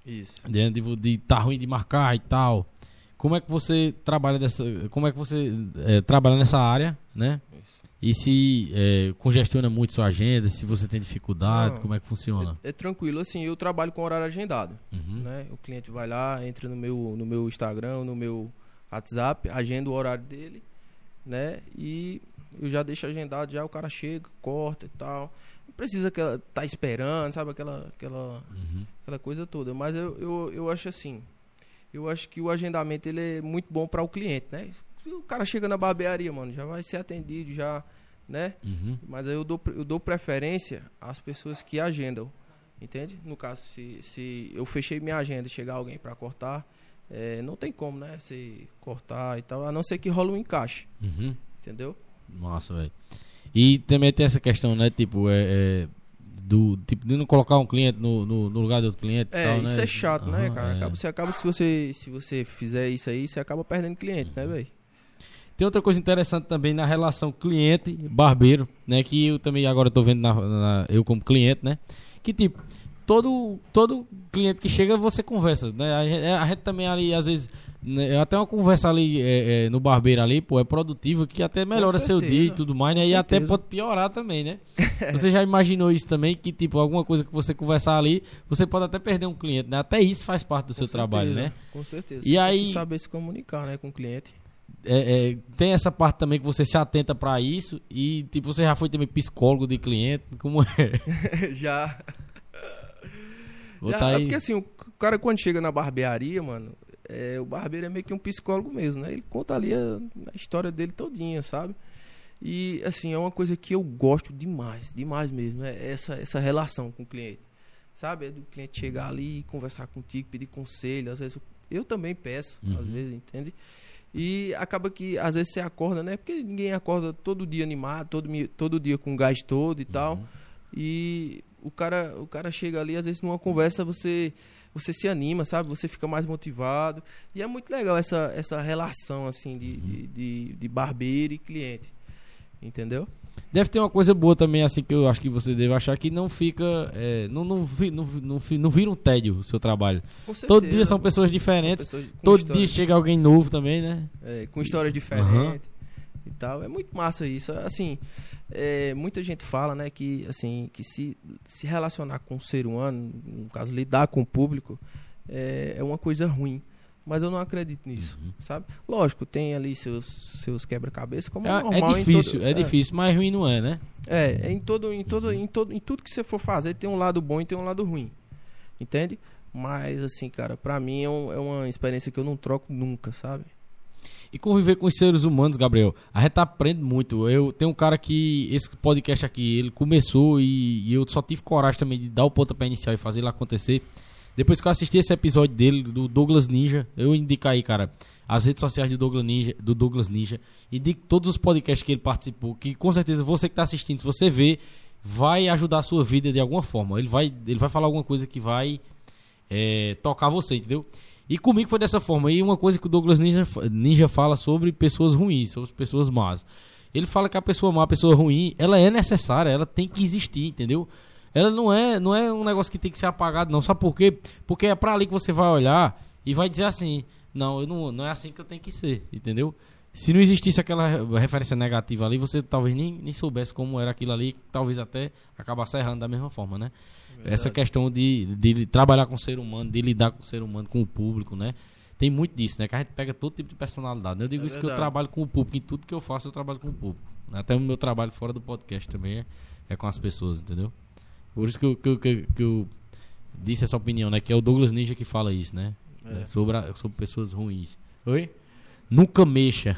Isso. De, de, de tá ruim de marcar e tal. Como é que você trabalha dessa, como é que você é, trabalha nessa área, né? Isso. E se é, congestiona muito sua agenda, se você tem dificuldade, Não. como é que funciona? É, é tranquilo, assim, eu trabalho com horário agendado. Uhum. né? O cliente vai lá, entra no meu, no meu Instagram, no meu WhatsApp, agenda o horário dele, né? E eu já deixo agendado, já o cara chega, corta e tal. Não precisa que ela tá esperando, sabe? Aquela, aquela, Uhum. aquela coisa toda. Mas eu, eu, eu acho assim, eu acho que o agendamento ele é muito bom para o cliente, né? O cara chega na barbearia, mano, já vai ser atendido, já, né? Uhum. Mas aí eu dou, eu dou preferência às pessoas que agendam. Entende? No caso, se, se eu fechei minha agenda e chegar alguém para cortar, é, não tem como, né? Se cortar e tal, a não ser que rola um encaixe. Uhum. Entendeu? Massa, velho. E também tem essa questão, né? Tipo, é, é, do tipo de não colocar um cliente no, no, no lugar de outro cliente. É, tal, isso né? é chato, né, cara? é. Acaba, você acaba se você se você fizer isso aí, você acaba perdendo cliente, né, velho? Tem outra coisa interessante também na relação cliente-barbeiro, né? Que eu também agora tô vendo na, na- eu como cliente, né? Que tipo, todo, todo cliente que chega você conversa, né? A gente, a gente também ali, às vezes, né, até uma conversa ali é, é, no barbeiro ali, pô, é produtiva, que até melhora seu dia e tudo mais, né? E até pode piorar também, né? você já imaginou isso também, que tipo, alguma coisa que você conversar ali, você pode até perder um cliente, né? Até isso faz parte do com seu certeza, trabalho, né? Com certeza. E você aí saber se comunicar, né, com o cliente. É, é, tem essa parte também que você se atenta para isso e tipo você já foi também psicólogo de cliente como é já já, é porque assim o cara quando chega na barbearia mano é, o barbeiro é meio que um psicólogo mesmo, né? Ele conta ali a, a, história dele todinha, sabe? E, assim, é uma coisa que eu gosto demais, demais mesmo, é essa, essa relação com o cliente, sabe? É do cliente chegar ali, conversar contigo, pedir conselho, às vezes eu, eu também peço, uhum. às vezes, entende? E acaba que, às vezes, você acorda, né? Porque ninguém acorda todo dia animado, todo, todo dia com gás todo e uhum. tal. E o cara, o cara chega ali, às vezes, numa conversa, você você se anima, sabe? Você fica mais motivado. E é muito legal essa, essa relação, assim, de, de, de, de barbeiro e cliente. Entendeu? Deve ter uma coisa boa também, assim, que eu acho que você deve achar que não fica. É, não, não, não, não, não vira um tédio o seu trabalho. Certeza, todo dia são pessoas diferentes. São pessoas todo dia chega alguém novo também, né? É, com histórias diferentes. Uhum e tal. É muito massa isso. Assim, é, muita gente fala, né, que assim, que se, se relacionar com o ser humano, no caso lidar com o público, é, é uma coisa ruim. Mas eu não acredito nisso, uhum. sabe? Lógico, tem ali seus, seus quebra-cabeça, como é, é normal. É difícil, todo, é, é, difícil, mas ruim não é, né? É, é em todo, em todo, em todo, em tudo que você for fazer tem um lado bom e tem um lado ruim, entende? Mas assim, cara, pra mim é, um, é uma experiência que eu não troco nunca, sabe? E conviver com os seres humanos, Gabriel, a gente aprende muito. Eu tenho um cara que, esse podcast aqui, ele começou e, e eu só tive coragem também de dar o pontapé inicial e fazer ele acontecer. Depois que eu assisti esse episódio dele, do Douglas Ninja, eu indico aí, cara, as redes sociais do Douglas Ninja, do Douglas Ninja, indico todos os podcasts que ele participou, que com certeza você que está assistindo, se você vê, vai ajudar a sua vida de alguma forma. Ele vai, ele vai falar alguma coisa que vai é, tocar você, entendeu? E comigo foi dessa forma. E uma coisa que o Douglas Ninja, Ninja fala sobre pessoas ruins, sobre pessoas más. Ele fala que a pessoa má, a pessoa ruim, ela é necessária, ela tem que existir, entendeu? Ela não é, não é um negócio que tem que ser apagado, não. Sabe por quê? Porque é pra ali que você vai olhar e vai dizer assim: não, eu não, não é assim que eu tenho que ser, entendeu? Se não existisse aquela referência negativa ali, você talvez nem, nem soubesse como era aquilo ali, talvez até acabasse errando da mesma forma, né? Verdade. Essa questão de, de trabalhar com o ser humano, de lidar com o ser humano, com o público, né? Tem muito disso, né? Que a gente pega todo tipo de personalidade. Eu digo é isso verdade. que eu trabalho com o público. Em tudo que eu faço, eu trabalho com o público. Até o meu trabalho fora do podcast também é, é com as pessoas, entendeu? Por isso que eu, que, eu, que, que eu disse essa opinião, né? Que é o Douglas Ninja que fala isso, né? É. Sobre, a, sobre pessoas ruins. Oi? Nunca mexa.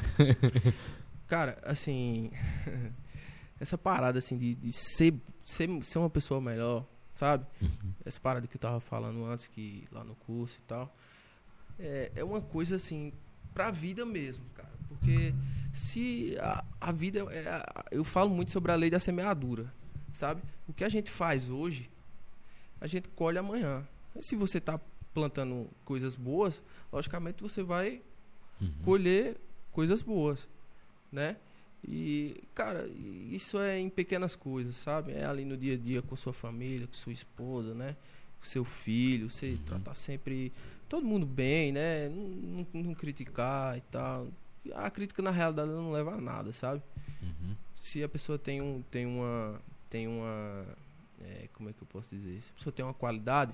Cara, assim. essa parada, assim, de, de ser, ser, ser uma pessoa melhor sabe? Uhum. Essa parada que eu tava falando antes, que lá no curso e tal. É, é uma coisa assim, pra vida mesmo, cara. Porque se a, a vida. É, eu falo muito sobre a lei da semeadura, sabe? O que a gente faz hoje, a gente colhe amanhã. E se você tá plantando coisas boas, logicamente você vai uhum. colher coisas boas, né? E, cara, isso é em pequenas coisas, sabe? É ali no dia a dia com sua família, com sua esposa, né? Com seu filho, você uhum. tratar sempre todo mundo bem, né? Não, não, não, criticar e tal. A crítica na realidade não leva a nada, sabe? Uhum. Se a pessoa tem, um, tem uma. Tem uma. É, como é que eu posso dizer? Se a pessoa tem uma qualidade,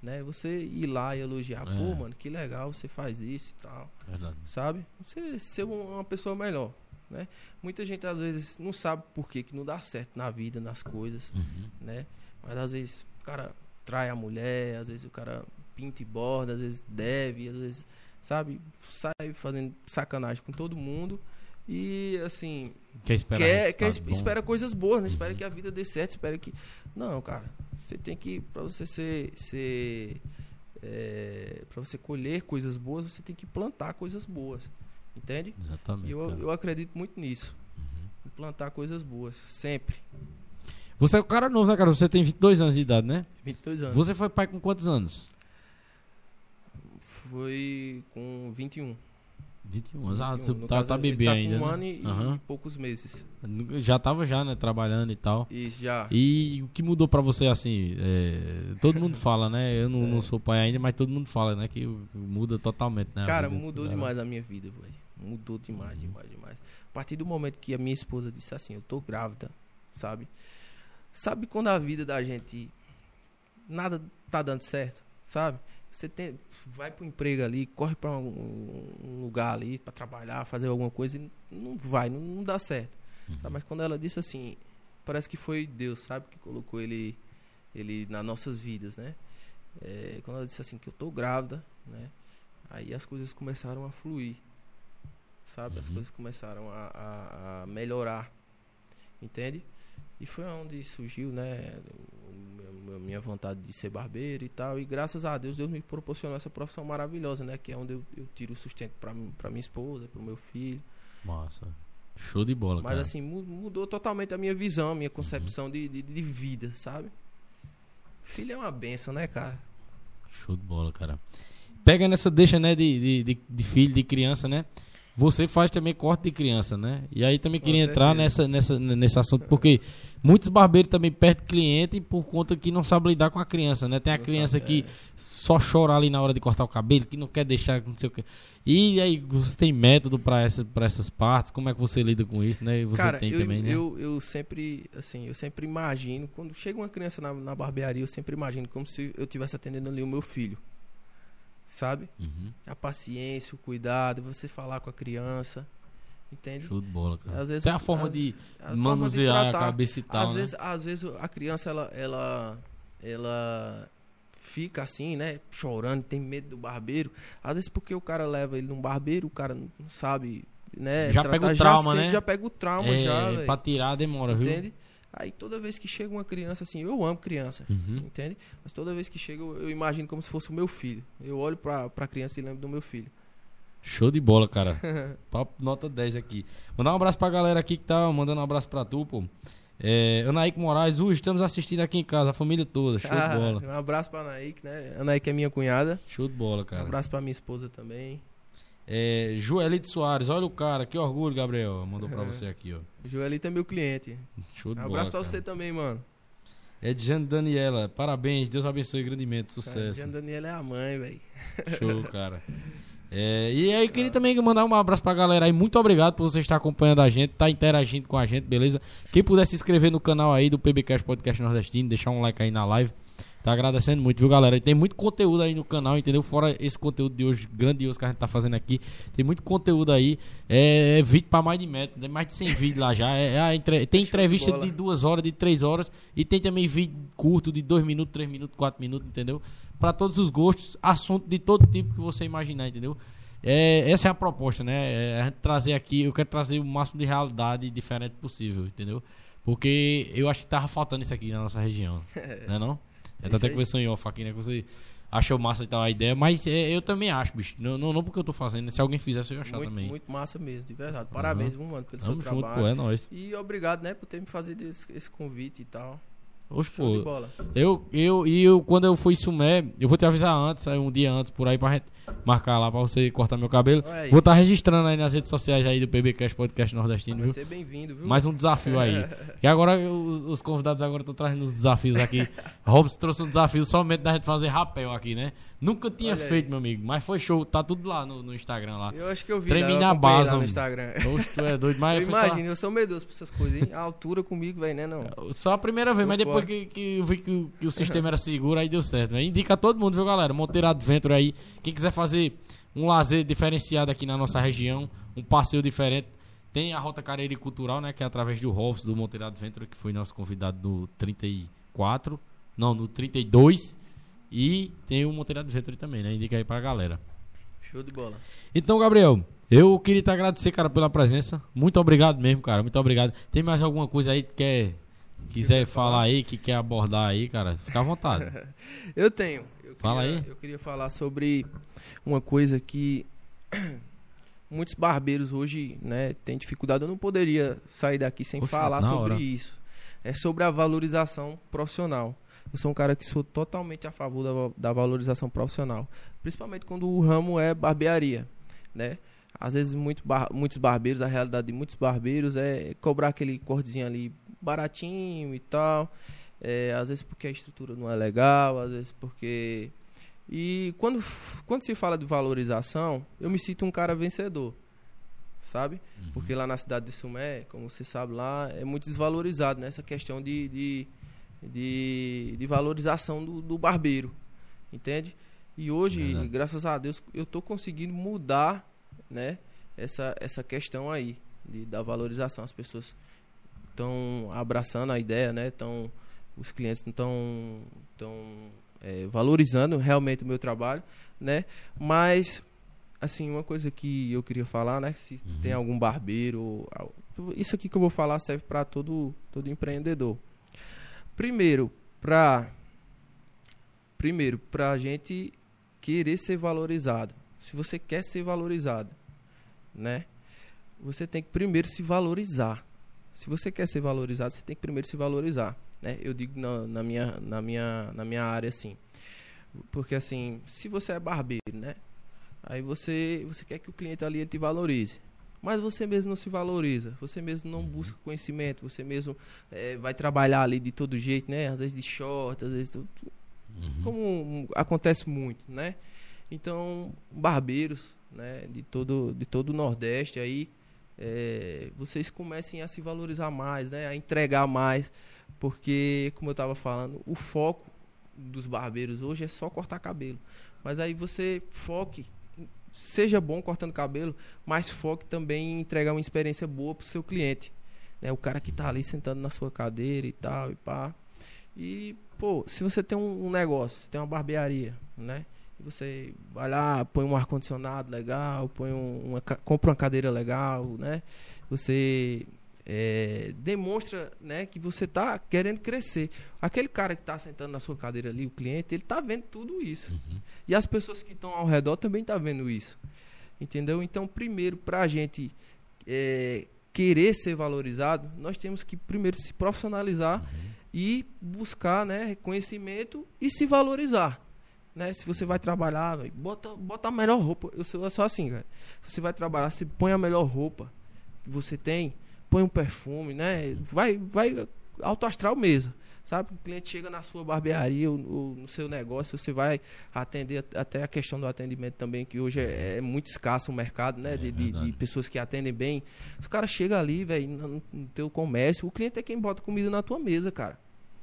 né? Você ir lá e elogiar, é. pô, mano, que legal você faz isso e tal. Verdade. Sabe? Você ser uma pessoa melhor. Né? Muita gente às vezes não sabe por que, que não dá certo na vida, nas coisas, uhum. né? Mas às vezes o cara trai a mulher, às vezes o cara pinta e borda, às vezes deve, às vezes, sabe, sai fazendo sacanagem com todo mundo e assim quer, quer, quer espera coisas boas, né? Uhum. Espera que a vida dê certo, espera que não, cara, você tem que para você ser, ser é, para você colher coisas boas, você tem que plantar coisas boas. Entende? Exatamente. E eu, eu acredito muito nisso. Uhum. Implantar coisas boas, sempre. Você é um cara novo, né, cara? Você tem 22 anos de idade, né? 22 anos. Você foi pai com quantos anos? Foi com 21. 21 anos. Ah, 21. você tá, caso, tá bebê tá ainda. Com um né? ano e, e poucos meses. Já tava já, né? Trabalhando e tal. Isso, já. E o que mudou pra você, assim, é, todo mundo fala, né? Eu não, não sou pai ainda, mas todo mundo fala, né? Que muda totalmente, né? Cara, mudou demais a minha vida, velho. Mudou demais, demais, demais. A partir do momento que a minha esposa disse assim, eu tô grávida, sabe? Sabe quando a vida da gente nada tá dando certo, sabe? Você tem, vai pro emprego ali, corre pra um, um lugar ali pra trabalhar, fazer alguma coisa e não vai, não, não dá certo. Uhum. Mas quando ela disse assim, parece que foi Deus, sabe? Que colocou ele, ele nas nossas vidas, né? É, quando ela disse assim que eu tô grávida, né? Aí as coisas começaram a fluir, sabe? As Uhum. coisas começaram a, a- a melhorar, entende? E foi onde surgiu, né? o meu- minha vontade de ser barbeiro e tal. E graças a Deus, Deus me proporcionou essa profissão maravilhosa, né? Que é onde eu, eu tiro o sustento pra minha esposa, pro meu filho. Massa. Show de bola, Mas cara. assim, mu- mudou totalmente a minha visão, a minha concepção de, de, de vida, sabe? Filho é uma benção, né, cara? Show de bola, cara. Pega nessa deixa, né, de, de, de filho, de criança, né? Você faz também corte de criança, né? E aí também queria entrar nessa, nessa, nesse assunto, porque muitos barbeiros também perdem cliente por conta que não sabe lidar com a criança, né? Tem a Não criança sabe, que só chora ali na hora de cortar o cabelo, que não quer deixar, não sei o que. E aí, você tem método pra, essa, pra essas partes? Como é que você lida com isso, né? E você Cara, tem eu, também, né? eu, eu sempre, assim, eu sempre imagino, quando chega uma criança na, na barbearia, eu sempre imagino como se eu estivesse atendendo ali o meu filho. Sabe? Uhum. A paciência, o cuidado, você falar com a criança. Entende? Show de bola, cara. Às vezes- Tem a forma a- de A forma de manusear a cabeça e tal, às né? vezes, às vezes a criança ela, ela, ela fica assim, né, chorando, tem medo do barbeiro. Às vezes porque o cara leva ele num barbeiro, o cara não sabe, né, Já tratar, pega o trauma, sente, né? Já pega o trauma é, já, pra tirar demora, viu? Aí toda vez que chega uma criança assim, eu amo criança. Uhum. Entende? Mas toda vez que chega, eu, eu imagino como se fosse o meu filho. Eu olho pra, pra criança e lembro do meu filho. Show de bola, cara. Papo nota 10 aqui. Mandar um abraço pra galera aqui que tá mandando um abraço pra tu, pô. É, Anaíque Moraes, uh, estamos assistindo aqui em casa, a família toda. Show de bola. um abraço pra Anaíque, né? Anaíque é minha cunhada. Show de bola, Um cara. abraço pra minha esposa também. É, Joelito Soares, olha o cara, que orgulho, Gabriel. Mandou pra você aqui, ó. Joelito é meu cliente. Show de Um bola. abraço pra cara. você também, mano. Edjane Daniela, parabéns, Deus abençoe grandemente, sucesso. Jean Daniela é a mãe, velho. Show, cara. É, e aí, queria também mandar um abraço pra galera aí. Muito obrigado por você estar acompanhando a gente, tá interagindo com a gente, beleza? Quem puder se inscrever no canal aí do PBcast Podcast Nordestino, deixar um like aí na live. Tá agradecendo muito, viu, galera? E tem muito conteúdo aí no canal, entendeu? Fora esse conteúdo de hoje, grandioso que a gente tá fazendo aqui. Tem muito conteúdo aí. É, é vídeo pra mais de metro, tem mais de 100 vídeos lá já. É, é entre- tem de entrevista bola. de duas horas, de três horas. E tem também vídeo curto de dois minutos, três minutos, quatro minutos, entendeu? Pra todos os gostos, assunto de todo tipo que você imaginar, entendeu? É, essa é a proposta, né? É a gente trazer aqui, eu quero trazer o máximo de realidade diferente possível, entendeu? Porque eu acho que tava faltando isso aqui na nossa região, né não? Isso até aí. conversou em off aqui, né? Que você achou massa e tal a ideia, mas é, eu também acho, bicho. Não, não, não porque eu tô fazendo, se alguém fizesse eu ia achar Muito, também. muito massa mesmo, de verdade. Parabéns, viu, mano, pelo Tamo seu junto, trabalho. pô, é nóis. E obrigado, né, por ter me fazido esse, esse convite e tal. Oxe, pô, bola. Eu, eu, e eu, quando eu fui em Sumé, eu vou te avisar antes, aí um dia antes, por aí, pra gente marcar lá pra você cortar meu cabelo. Aí. Vou estar registrando aí nas redes sociais aí do PBcast Podcast Nordestino, Vai viu? ser bem-vindo, viu? Mais um desafio aí. E agora os, os convidados agora estão trazendo os desafios aqui. Robson trouxe um desafio somente da gente fazer rapel aqui, né? Nunca tinha Olha aí. feito, meu amigo, mas foi show. Tá tudo lá no, no Instagram lá. Eu acho que eu vi, eu na base, lá no. Instagram. Oxe, tu é doido, mas eu foi só- imagino, eu sou medroso pra essas coisas, hein? A altura comigo, velho, né, não? Só a primeira vez, mas depois que, que eu vi que, o- que o sistema era seguro, aí deu certo. Né? Indica a todo mundo, viu, galera? Monteiro Adventure aí. Quem quiser fazer um lazer diferenciado aqui na nossa região, um passeio diferente, tem a Rota Carreira Cultural, né? Que é através do Robson, do Monteiro Adventure, que foi nosso convidado no 34. Não, no 32. E tem o Monteiro Adventure também, né? Indica aí pra galera. Show de bola. Então, Gabriel, eu queria te agradecer, cara, pela presença. Muito obrigado mesmo, cara. Muito obrigado. Tem mais alguma coisa aí que quer, quiser falar? aí, que quer abordar aí, cara? Fica à vontade. Eu tenho. Eu Fala queria- aí. Eu queria falar sobre uma coisa que muitos barbeiros hoje, né, têm dificuldade. Eu não poderia sair daqui sem Poxa, falar sobre hora. isso. É sobre a valorização profissional. Eu sou um cara que sou totalmente a favor da, da valorização profissional, principalmente quando o ramo é barbearia, né? às vezes muito bar, muitos barbeiros, a realidade de muitos barbeiros é cobrar aquele cortezinho ali baratinho e tal. É, às vezes porque a estrutura não é legal, às vezes porque. E quando, quando se fala de valorização, eu me sinto um cara vencedor. Sabe? Uhum. Porque lá na cidade de Sumé, como você sabe lá, é muito desvalorizado nessa né? questão de, de, de, de valorização do, do barbeiro. Entende? E hoje, é graças a Deus, eu estou conseguindo mudar né, essa, essa questão aí de, da valorização. As pessoas estão abraçando a ideia, né? Tão, os clientes estão tão, é, valorizando realmente o meu trabalho, né? Mas, assim, uma coisa que eu queria falar, né? Se uhum. tem algum barbeiro... Isso aqui que eu vou falar serve para todo, todo empreendedor. Primeiro, para... Primeiro, para a gente querer ser valorizado. Se você quer ser valorizado, né? Você tem que primeiro se valorizar. Se você quer ser valorizado, você tem que primeiro se valorizar, né? Eu digo na, na minha na minha na minha área assim. Porque assim, se você é barbeiro, né? Aí você você quer que o cliente ali te valorize. Mas você mesmo não se valoriza, você mesmo não busca conhecimento, você mesmo é, vai trabalhar ali de todo jeito, né? Às vezes de short, às vezes Uhum. Como acontece muito, né? Então, barbeiros, né, de todo de todo o Nordeste aí, é, vocês comecem a se valorizar mais, né, a entregar mais, porque como eu estava falando, o foco dos barbeiros hoje é só cortar cabelo. Mas aí você foque, seja bom cortando cabelo, mas foque também em entregar uma experiência boa para o seu cliente. Né? O cara que está ali sentando na sua cadeira e tal, e pá. E, pô, se você tem um, negócio, tem uma barbearia, né? Você vai lá, põe um ar-condicionado legal, põe um, uma, compra uma cadeira legal, né? Você é, demonstra né, que você está querendo crescer. Aquele cara que está sentando na sua cadeira ali, o cliente, ele está vendo tudo isso. Uhum. E as pessoas que estão ao redor também estão tá vendo isso. Entendeu? Então, primeiro, para a gente é, querer ser valorizado, nós temos que primeiro se profissionalizar uhum e buscar né, reconhecimento e se valorizar. Né? Se você vai trabalhar, bota, bota a melhor roupa. Eu sou só assim, cara. Se você vai trabalhar, você põe a melhor roupa que você tem, põe um perfume, né? Vai, vai alto astral mesmo. Sabe? O cliente chega na sua barbearia ou, ou, no seu negócio, você vai atender até a questão do atendimento também, que hoje é, é muito escasso o mercado, né? É, de, de, de, pessoas que atendem bem. O cara chega ali, velho, no, no teu comércio, o cliente é quem bota comida na tua mesa, cara.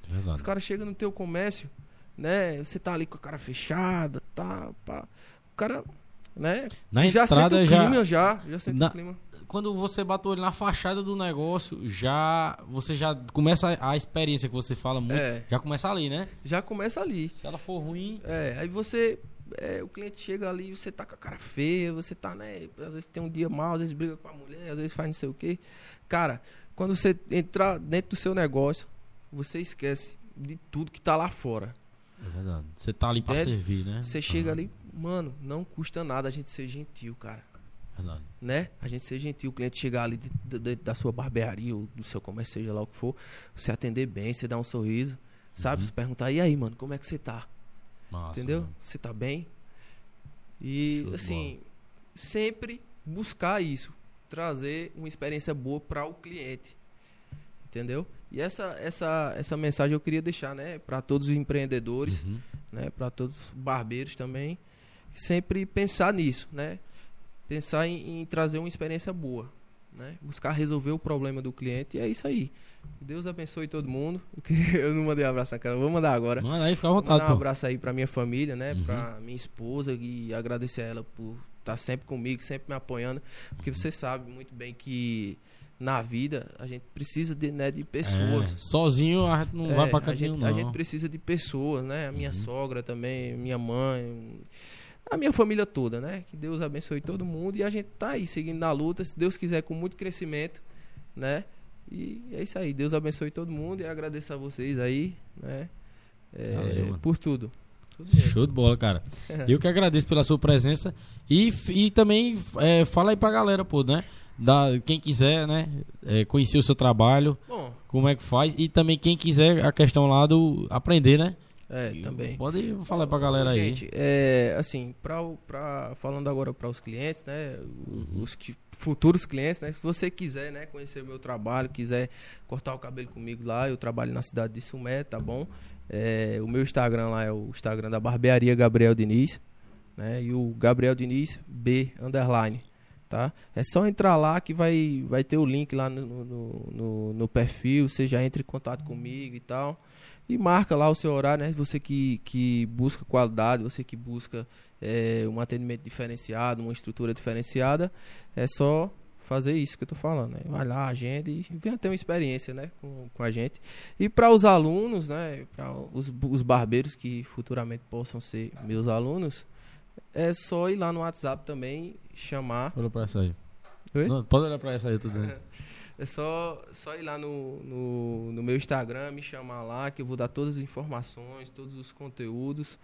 Verdade. Os caras chegam no teu comércio, né? Você tá ali com a cara fechada, tá, pá. O cara, né? Na já entrada sente o clima, já, já, já sente na... o clima. Quando você bate o olho na fachada do negócio, já você já começa a, a experiência que você fala muito, é. já começa ali, né? Já começa ali. Se ela for ruim, é, aí você é, o cliente chega ali, você tá com a cara feia, você tá, né, às vezes tem um dia mal, às vezes briga com a mulher, às vezes faz não sei o quê. Cara, quando você entrar dentro do seu negócio, você esquece de tudo que tá lá fora. É verdade. Você tá ali pra Entende? servir, né? Você chega uhum. ali, mano, não custa nada a gente ser gentil, cara. Verdade. Né? A gente ser gentil, o cliente chegar ali dentro da sua barbearia ou do seu comércio, seja lá o que for, você atender bem, você dar um sorriso, sabe? Uhum. Você perguntar, e aí, mano, como é que você tá? Massa, Entendeu? Mano. Você tá bem? E, Show assim, sempre buscar isso. Trazer uma experiência boa para o cliente. Entendeu? E essa, essa, essa mensagem eu queria deixar, né, para todos os empreendedores, uhum. né, para todos os barbeiros também, sempre pensar nisso, né? Pensar em, em, trazer uma experiência boa, né? Buscar resolver o problema do cliente e é isso aí. Deus abençoe todo mundo. Eu não mandei um abraço na cara, vou mandar agora. Manda aí, fica à vontade. Vou mandar um abraço aí para minha família, né, uhum. para minha esposa e agradecer a ela por estar tá sempre comigo, sempre me apoiando, porque você sabe muito bem que na vida, a gente precisa de, né, de pessoas. É, sozinho a gente não é, vai pra cantinho, a gente, não. A gente precisa de pessoas, né? A minha uhum. sogra também, minha mãe, a minha família toda, né? Que Deus abençoe todo mundo e a gente tá aí seguindo na luta, se Deus quiser, com muito crescimento, né? E é isso aí. Deus abençoe todo mundo e agradeço a vocês aí, né? É, Valeu, por tudo. Show de bola, cara. Eu que agradeço pela sua presença e, e também é, fala aí pra galera, pô, né? da, quem quiser, né, é, conhecer o seu trabalho, Bom, como é que faz, e também quem quiser a questão lá do aprender, né? É, também. Pode falar pra galera aí. Gente, é, assim, pra, pra, falando agora para os clientes, né? Uhum. Os que, futuros clientes, né? Se você quiser, né, conhecer o meu trabalho, quiser cortar o cabelo comigo lá, eu trabalho na cidade de Sumé, tá bom? É, o meu Instagram lá é o Instagram da Barbearia Gabriel Diniz, né? E o Gabriel Diniz B underline, tá? É só entrar lá que vai, vai ter o link lá no, no, no, no perfil, você já entra em contato comigo e tal. E marca lá o seu horário, né? Você que, que busca qualidade, você que busca é, um atendimento diferenciado, uma estrutura diferenciada, é só fazer isso que eu tô falando, né? Vai lá, agenda e venha ter uma experiência, né? Com, com a gente. E para os alunos, né? Para os, os barbeiros que futuramente possam ser meus alunos, é só ir lá no WhatsApp também, chamar. Olha pra essa aí. Oi? Não, pode olhar pra essa aí, tô dizendo. É só, só ir lá no, no, no meu Instagram, me chamar lá, que eu vou dar todas as informações, todos os conteúdos,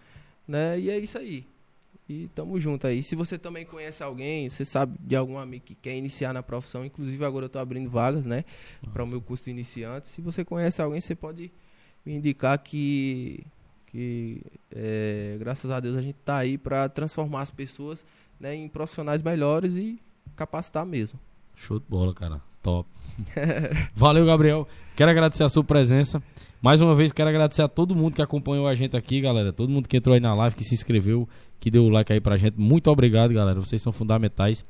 né? E é isso aí. E tamo junto aí. Se você também conhece alguém, você sabe de algum amigo que quer iniciar na profissão, inclusive agora eu tô abrindo vagas, né? Para o meu curso de iniciante. Se você conhece alguém, você pode me indicar que, que é, graças a Deus a gente tá aí para transformar as pessoas né, em profissionais melhores e capacitar mesmo. Show de bola, cara. Top. Valeu, Gabriel. Quero agradecer a sua presença. Mais uma vez, quero agradecer a todo mundo que acompanhou a gente aqui, galera. Todo mundo que entrou aí na live, que se inscreveu, que deu o like aí pra gente. Muito obrigado, galera. Vocês são fundamentais.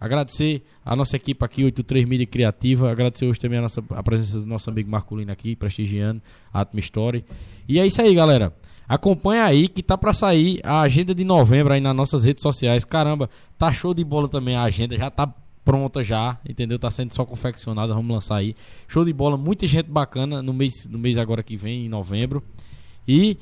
Agradecer a nossa equipe aqui, 83 Mídia Criativa. Agradecer hoje também a, nossa, a presença do nosso amigo Marculino aqui, prestigiando a Atma Story. E é isso aí, galera. Acompanha aí que tá pra sair a agenda de novembro aí nas nossas redes sociais. Caramba, tá show de bola também a agenda. Já tá pronta já, entendeu? Tá sendo só confeccionada, vamos lançar aí. Show de bola, muita gente bacana no mês, no mês agora que vem, em novembro. E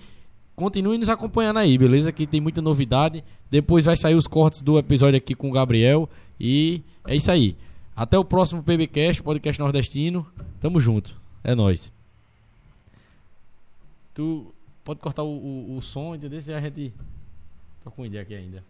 continue nos acompanhando aí, beleza? Que tem muita novidade. Depois vai sair os cortes do episódio aqui com o Gabriel. E é isso aí. Até o próximo PBcast, podcast nordestino. Tamo junto. É nóis. Tu pode cortar o, o, o som, entendeu? Se a gente. Tô com ideia aqui ainda.